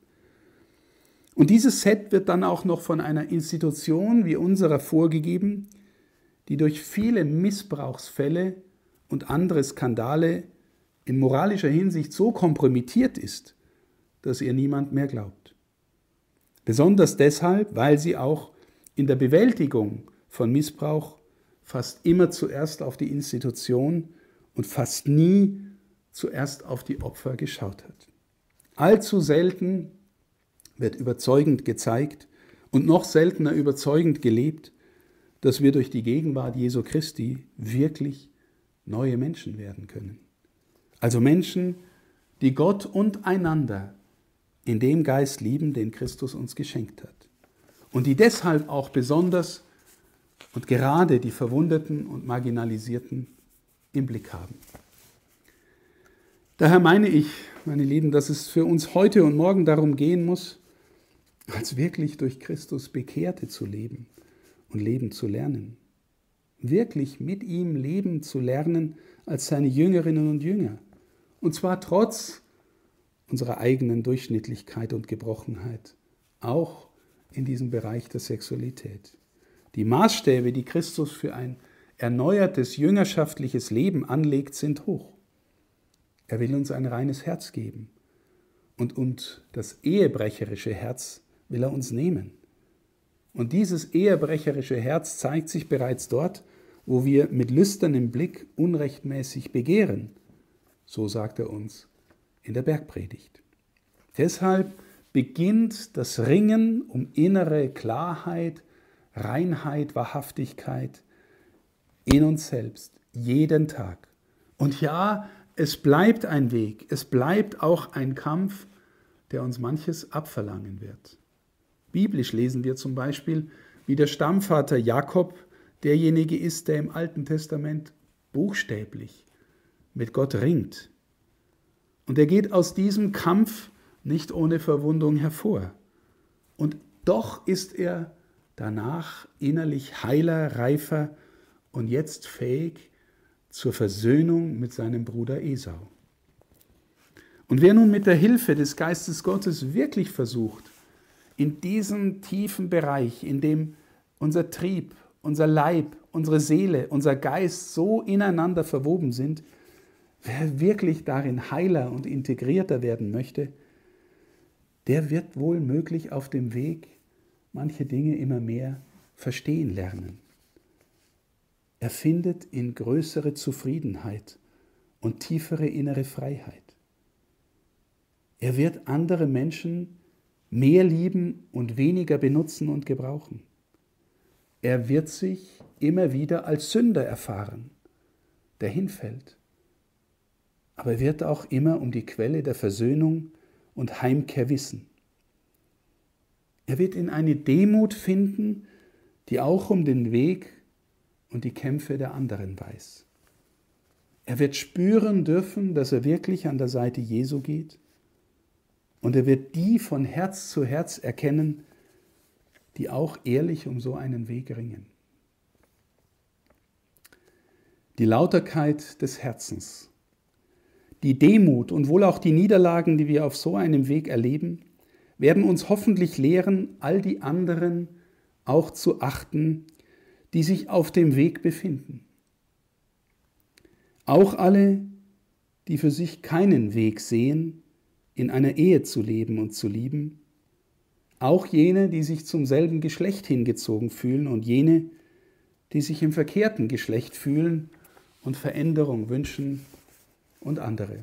Und dieses Set wird dann auch noch von einer Institution wie unserer vorgegeben, die durch viele Missbrauchsfälle und andere Skandale in moralischer Hinsicht so kompromittiert ist, dass ihr niemand mehr glaubt. Besonders deshalb, weil sie auch in der Bewältigung von Missbrauch fast immer zuerst auf die Institution und fast nie zuerst auf die Opfer geschaut hat. Allzu selten wird überzeugend gezeigt und noch seltener überzeugend gelebt, dass wir durch die Gegenwart Jesu Christi wirklich neue Menschen werden können. Also Menschen, die Gott und einander in dem Geist lieben, den Christus uns geschenkt hat. Und die deshalb auch besonders und gerade die Verwundeten und Marginalisierten im Blick haben. Daher meine ich, meine Lieben, dass es für uns heute und morgen darum gehen muss, als wirklich durch Christus Bekehrte zu leben und leben zu lernen. Wirklich mit ihm leben zu lernen als seine Jüngerinnen und Jünger. Und zwar trotz unserer eigenen Durchschnittlichkeit und Gebrochenheit, auch in diesem Bereich der Sexualität. Die Maßstäbe, die Christus für ein erneuertes jüngerschaftliches Leben anlegt, sind hoch. Er will uns ein reines Herz geben und, und das ehebrecherische Herz will er uns nehmen. Und dieses ehebrecherische Herz zeigt sich bereits dort, wo wir mit lüsternem Blick unrechtmäßig begehren so sagt er uns in der Bergpredigt. Deshalb beginnt das Ringen um innere Klarheit, Reinheit, Wahrhaftigkeit in uns selbst, jeden Tag. Und ja, es bleibt ein Weg, es bleibt auch ein Kampf, der uns manches abverlangen wird. Biblisch lesen wir zum Beispiel, wie der Stammvater Jakob derjenige ist, der im Alten Testament buchstäblich mit Gott ringt. Und er geht aus diesem Kampf nicht ohne Verwundung hervor. Und doch ist er danach innerlich heiler, reifer und jetzt fähig zur Versöhnung mit seinem Bruder Esau. Und wer nun mit der Hilfe des Geistes Gottes wirklich versucht, in diesem tiefen Bereich, in dem unser Trieb, unser Leib, unsere Seele, unser Geist so ineinander verwoben sind, Wer wirklich darin heiler und integrierter werden möchte, der wird wohl möglich auf dem Weg manche Dinge immer mehr verstehen lernen. Er findet in größere Zufriedenheit und tiefere innere Freiheit. Er wird andere Menschen mehr lieben und weniger benutzen und gebrauchen. Er wird sich immer wieder als Sünder erfahren, der hinfällt aber er wird auch immer um die Quelle der Versöhnung und Heimkehr wissen. Er wird in eine Demut finden, die auch um den Weg und die Kämpfe der anderen weiß. Er wird spüren dürfen, dass er wirklich an der Seite Jesu geht und er wird die von Herz zu Herz erkennen, die auch ehrlich um so einen Weg ringen. Die Lauterkeit des Herzens die Demut und wohl auch die Niederlagen, die wir auf so einem Weg erleben, werden uns hoffentlich lehren, all die anderen auch zu achten, die sich auf dem Weg befinden. Auch alle, die für sich keinen Weg sehen, in einer Ehe zu leben und zu lieben, auch jene, die sich zum selben Geschlecht hingezogen fühlen und jene, die sich im verkehrten Geschlecht fühlen und Veränderung wünschen und andere.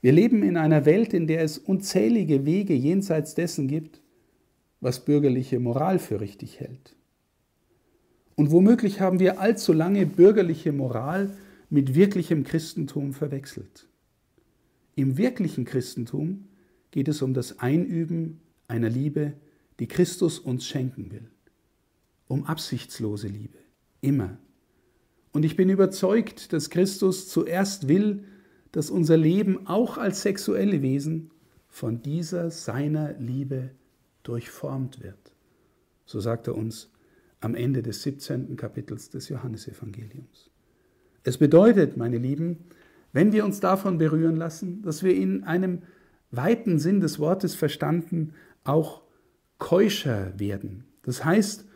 Wir leben in einer Welt, in der es unzählige Wege jenseits dessen gibt, was bürgerliche Moral für richtig hält. Und womöglich haben wir allzu lange bürgerliche Moral mit wirklichem Christentum verwechselt. Im wirklichen Christentum geht es um das Einüben einer Liebe, die Christus uns schenken will. Um absichtslose Liebe. Immer. Und ich bin überzeugt, dass Christus zuerst will, dass unser Leben auch als sexuelle Wesen von dieser seiner Liebe durchformt wird. So sagt er uns am Ende des 17. Kapitels des Johannesevangeliums. Es bedeutet, meine Lieben, wenn wir uns davon berühren lassen, dass wir in einem weiten Sinn des Wortes verstanden auch keuscher werden. Das heißt,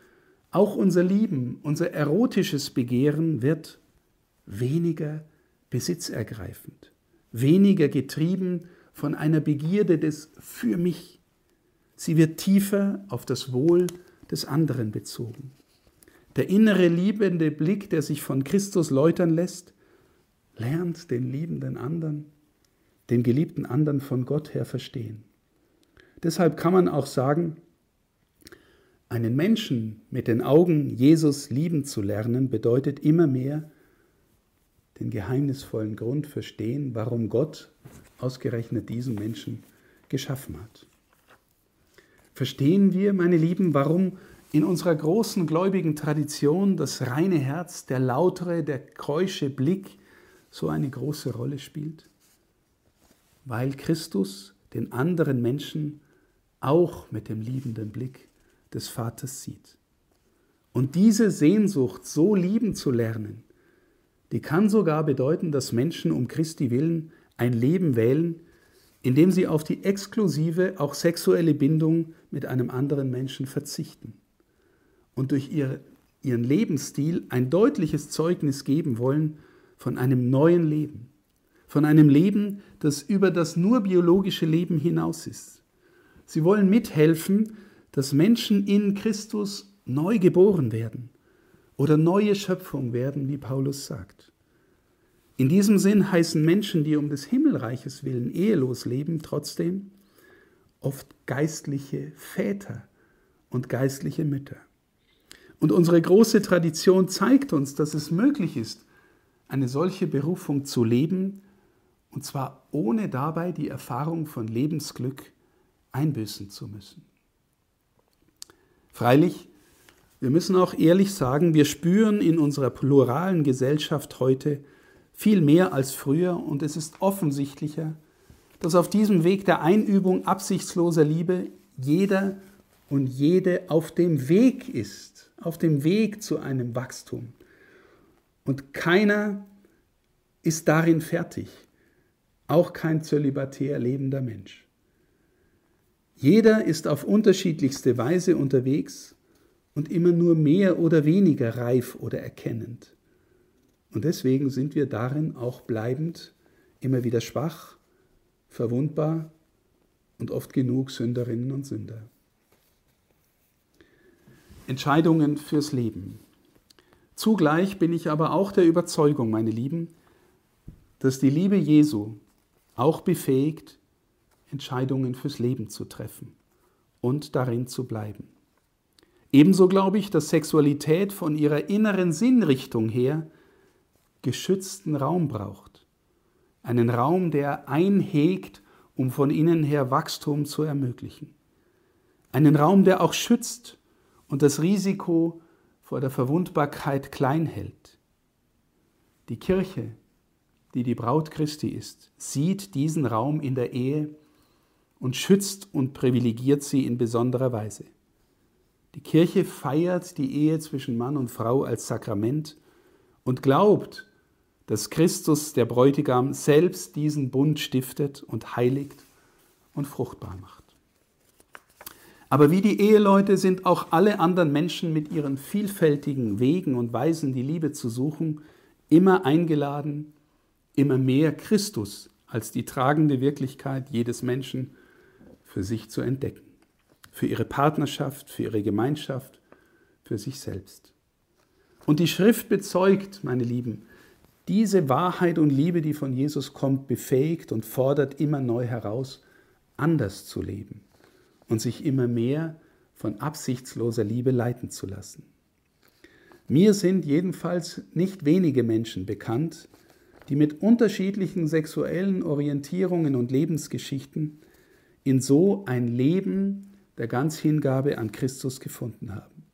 auch unser Lieben, unser erotisches Begehren wird weniger besitzergreifend, weniger getrieben von einer Begierde des für mich. Sie wird tiefer auf das Wohl des anderen bezogen. Der innere liebende Blick, der sich von Christus läutern lässt, lernt den liebenden anderen, den geliebten anderen von Gott her verstehen. Deshalb kann man auch sagen, einen Menschen mit den Augen Jesus lieben zu lernen, bedeutet immer mehr, den geheimnisvollen Grund verstehen, warum Gott ausgerechnet diesen Menschen geschaffen hat. Verstehen wir, meine Lieben, warum in unserer großen gläubigen Tradition das reine Herz, der lautere, der keusche Blick so eine große Rolle spielt? Weil Christus den anderen Menschen auch mit dem liebenden Blick des Vaters sieht. Und diese Sehnsucht, so lieben zu lernen, die kann sogar bedeuten, dass Menschen um Christi willen ein Leben wählen, in dem sie auf die exklusive, auch sexuelle Bindung mit einem anderen Menschen verzichten und durch ihr, ihren Lebensstil ein deutliches Zeugnis geben wollen von einem neuen Leben, von einem Leben, das über das nur biologische Leben hinaus ist. Sie wollen mithelfen, dass Menschen in Christus neu geboren werden oder neue Schöpfung werden, wie Paulus sagt. In diesem Sinn heißen Menschen, die um des Himmelreiches willen ehelos leben, trotzdem oft geistliche Väter und geistliche Mütter. Und unsere große Tradition zeigt uns, dass es möglich ist, eine solche Berufung zu leben, und zwar ohne dabei die Erfahrung von Lebensglück einbüßen zu müssen. Freilich wir müssen auch ehrlich sagen, wir spüren in unserer pluralen Gesellschaft heute viel mehr als früher und es ist offensichtlicher, dass auf diesem Weg der Einübung absichtsloser Liebe jeder und jede auf dem Weg ist, auf dem Weg zu einem Wachstum. Und keiner ist darin fertig, auch kein zölibatär lebender Mensch. Jeder ist auf unterschiedlichste Weise unterwegs und immer nur mehr oder weniger reif oder erkennend. Und deswegen sind wir darin auch bleibend immer wieder schwach, verwundbar und oft genug Sünderinnen und Sünder. Entscheidungen fürs Leben. Zugleich bin ich aber auch der Überzeugung, meine Lieben, dass die Liebe Jesu auch befähigt, Entscheidungen fürs Leben zu treffen und darin zu bleiben. Ebenso glaube ich, dass Sexualität von ihrer inneren Sinnrichtung her geschützten Raum braucht. Einen Raum, der einhegt, um von innen her Wachstum zu ermöglichen. Einen Raum, der auch schützt und das Risiko vor der Verwundbarkeit klein hält. Die Kirche, die die Braut Christi ist, sieht diesen Raum in der Ehe und schützt und privilegiert sie in besonderer Weise. Die Kirche feiert die Ehe zwischen Mann und Frau als Sakrament und glaubt, dass Christus, der Bräutigam, selbst diesen Bund stiftet und heiligt und fruchtbar macht. Aber wie die Eheleute sind auch alle anderen Menschen mit ihren vielfältigen Wegen und Weisen, die Liebe zu suchen, immer eingeladen, immer mehr Christus als die tragende Wirklichkeit jedes Menschen für sich zu entdecken, für ihre Partnerschaft, für ihre Gemeinschaft, für sich selbst. Und die Schrift bezeugt, meine Lieben, diese Wahrheit und Liebe, die von Jesus kommt, befähigt und fordert immer neu heraus, anders zu leben und sich immer mehr von absichtsloser Liebe leiten zu lassen. Mir sind jedenfalls nicht wenige Menschen bekannt, die mit unterschiedlichen sexuellen Orientierungen und Lebensgeschichten in so ein Leben der Ganzhingabe an Christus gefunden haben.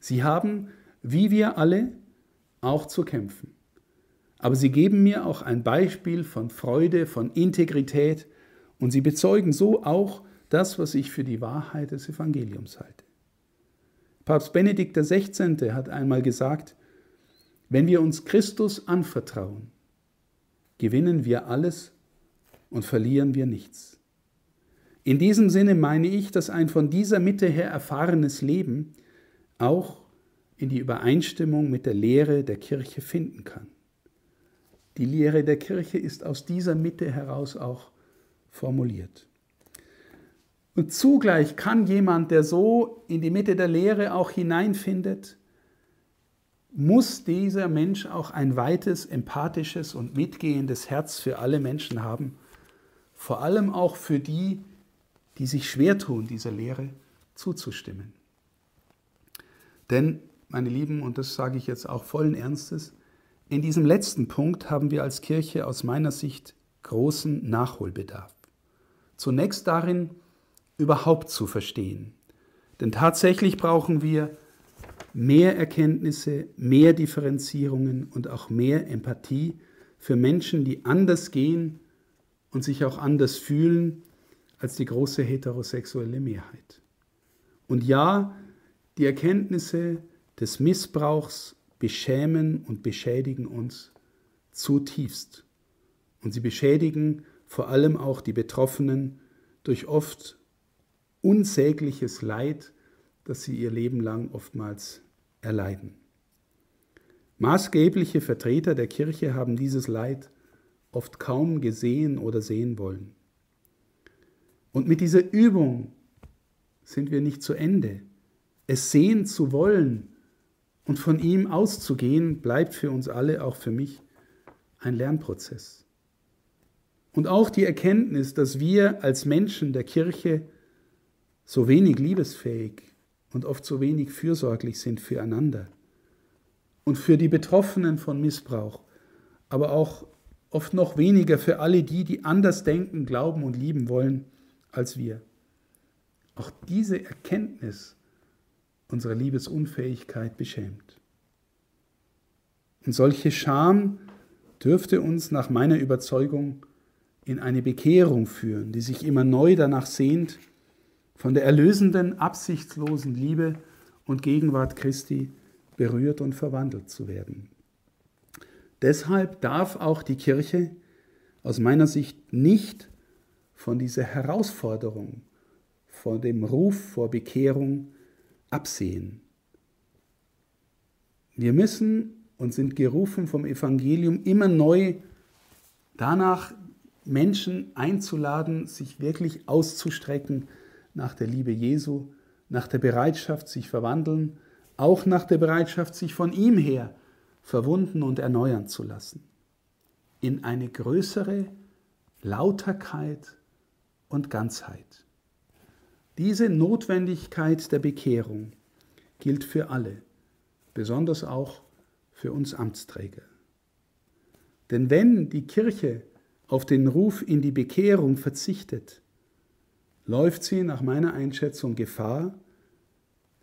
Sie haben, wie wir alle, auch zu kämpfen. Aber sie geben mir auch ein Beispiel von Freude, von Integrität und sie bezeugen so auch das, was ich für die Wahrheit des Evangeliums halte. Papst Benedikt XVI. hat einmal gesagt, wenn wir uns Christus anvertrauen, gewinnen wir alles und verlieren wir nichts. In diesem Sinne meine ich, dass ein von dieser Mitte her erfahrenes Leben auch in die Übereinstimmung mit der Lehre der Kirche finden kann. Die Lehre der Kirche ist aus dieser Mitte heraus auch formuliert. Und zugleich kann jemand, der so in die Mitte der Lehre auch hineinfindet, muss dieser Mensch auch ein weites, empathisches und mitgehendes Herz für alle Menschen haben, vor allem auch für die, die sich schwer tun, dieser Lehre zuzustimmen. Denn, meine Lieben, und das sage ich jetzt auch vollen Ernstes, in diesem letzten Punkt haben wir als Kirche aus meiner Sicht großen Nachholbedarf. Zunächst darin, überhaupt zu verstehen. Denn tatsächlich brauchen wir mehr Erkenntnisse, mehr Differenzierungen und auch mehr Empathie für Menschen, die anders gehen und sich auch anders fühlen als die große heterosexuelle Mehrheit. Und ja, die Erkenntnisse des Missbrauchs beschämen und beschädigen uns zutiefst. Und sie beschädigen vor allem auch die Betroffenen durch oft unsägliches Leid, das sie ihr Leben lang oftmals erleiden. Maßgebliche Vertreter der Kirche haben dieses Leid oft kaum gesehen oder sehen wollen. Und mit dieser Übung sind wir nicht zu Ende. Es sehen zu wollen und von ihm auszugehen, bleibt für uns alle, auch für mich, ein Lernprozess. Und auch die Erkenntnis, dass wir als Menschen der Kirche so wenig liebesfähig und oft so wenig fürsorglich sind füreinander und für die Betroffenen von Missbrauch, aber auch oft noch weniger für alle die, die anders denken, glauben und lieben wollen als wir. Auch diese Erkenntnis unserer Liebesunfähigkeit beschämt. Und solche Scham dürfte uns nach meiner Überzeugung in eine Bekehrung führen, die sich immer neu danach sehnt, von der erlösenden, absichtslosen Liebe und Gegenwart Christi berührt und verwandelt zu werden. Deshalb darf auch die Kirche aus meiner Sicht nicht von dieser Herausforderung, von dem Ruf vor Bekehrung absehen. Wir müssen und sind gerufen vom Evangelium immer neu danach, Menschen einzuladen, sich wirklich auszustrecken nach der Liebe Jesu, nach der Bereitschaft, sich verwandeln, auch nach der Bereitschaft, sich von ihm her verwunden und erneuern zu lassen. In eine größere Lauterkeit und Ganzheit. Diese Notwendigkeit der Bekehrung gilt für alle, besonders auch für uns Amtsträger. Denn wenn die Kirche auf den Ruf in die Bekehrung verzichtet, läuft sie nach meiner Einschätzung Gefahr,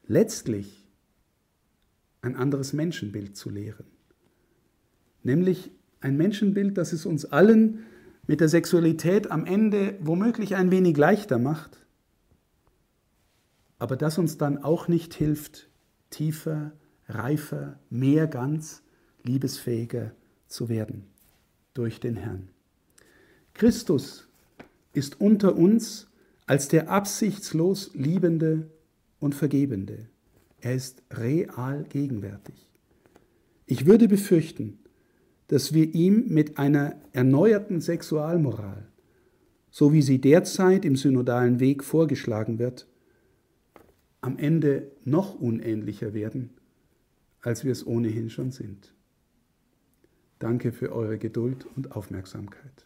letztlich ein anderes Menschenbild zu lehren. Nämlich ein Menschenbild, das es uns allen mit der Sexualität am Ende womöglich ein wenig leichter macht, aber das uns dann auch nicht hilft, tiefer, reifer, mehr ganz, liebesfähiger zu werden durch den Herrn. Christus ist unter uns als der absichtslos Liebende und Vergebende. Er ist real gegenwärtig. Ich würde befürchten, dass wir ihm mit einer erneuerten Sexualmoral, so wie sie derzeit im synodalen Weg vorgeschlagen wird, am Ende noch unähnlicher werden, als wir es ohnehin schon sind. Danke für eure Geduld und Aufmerksamkeit.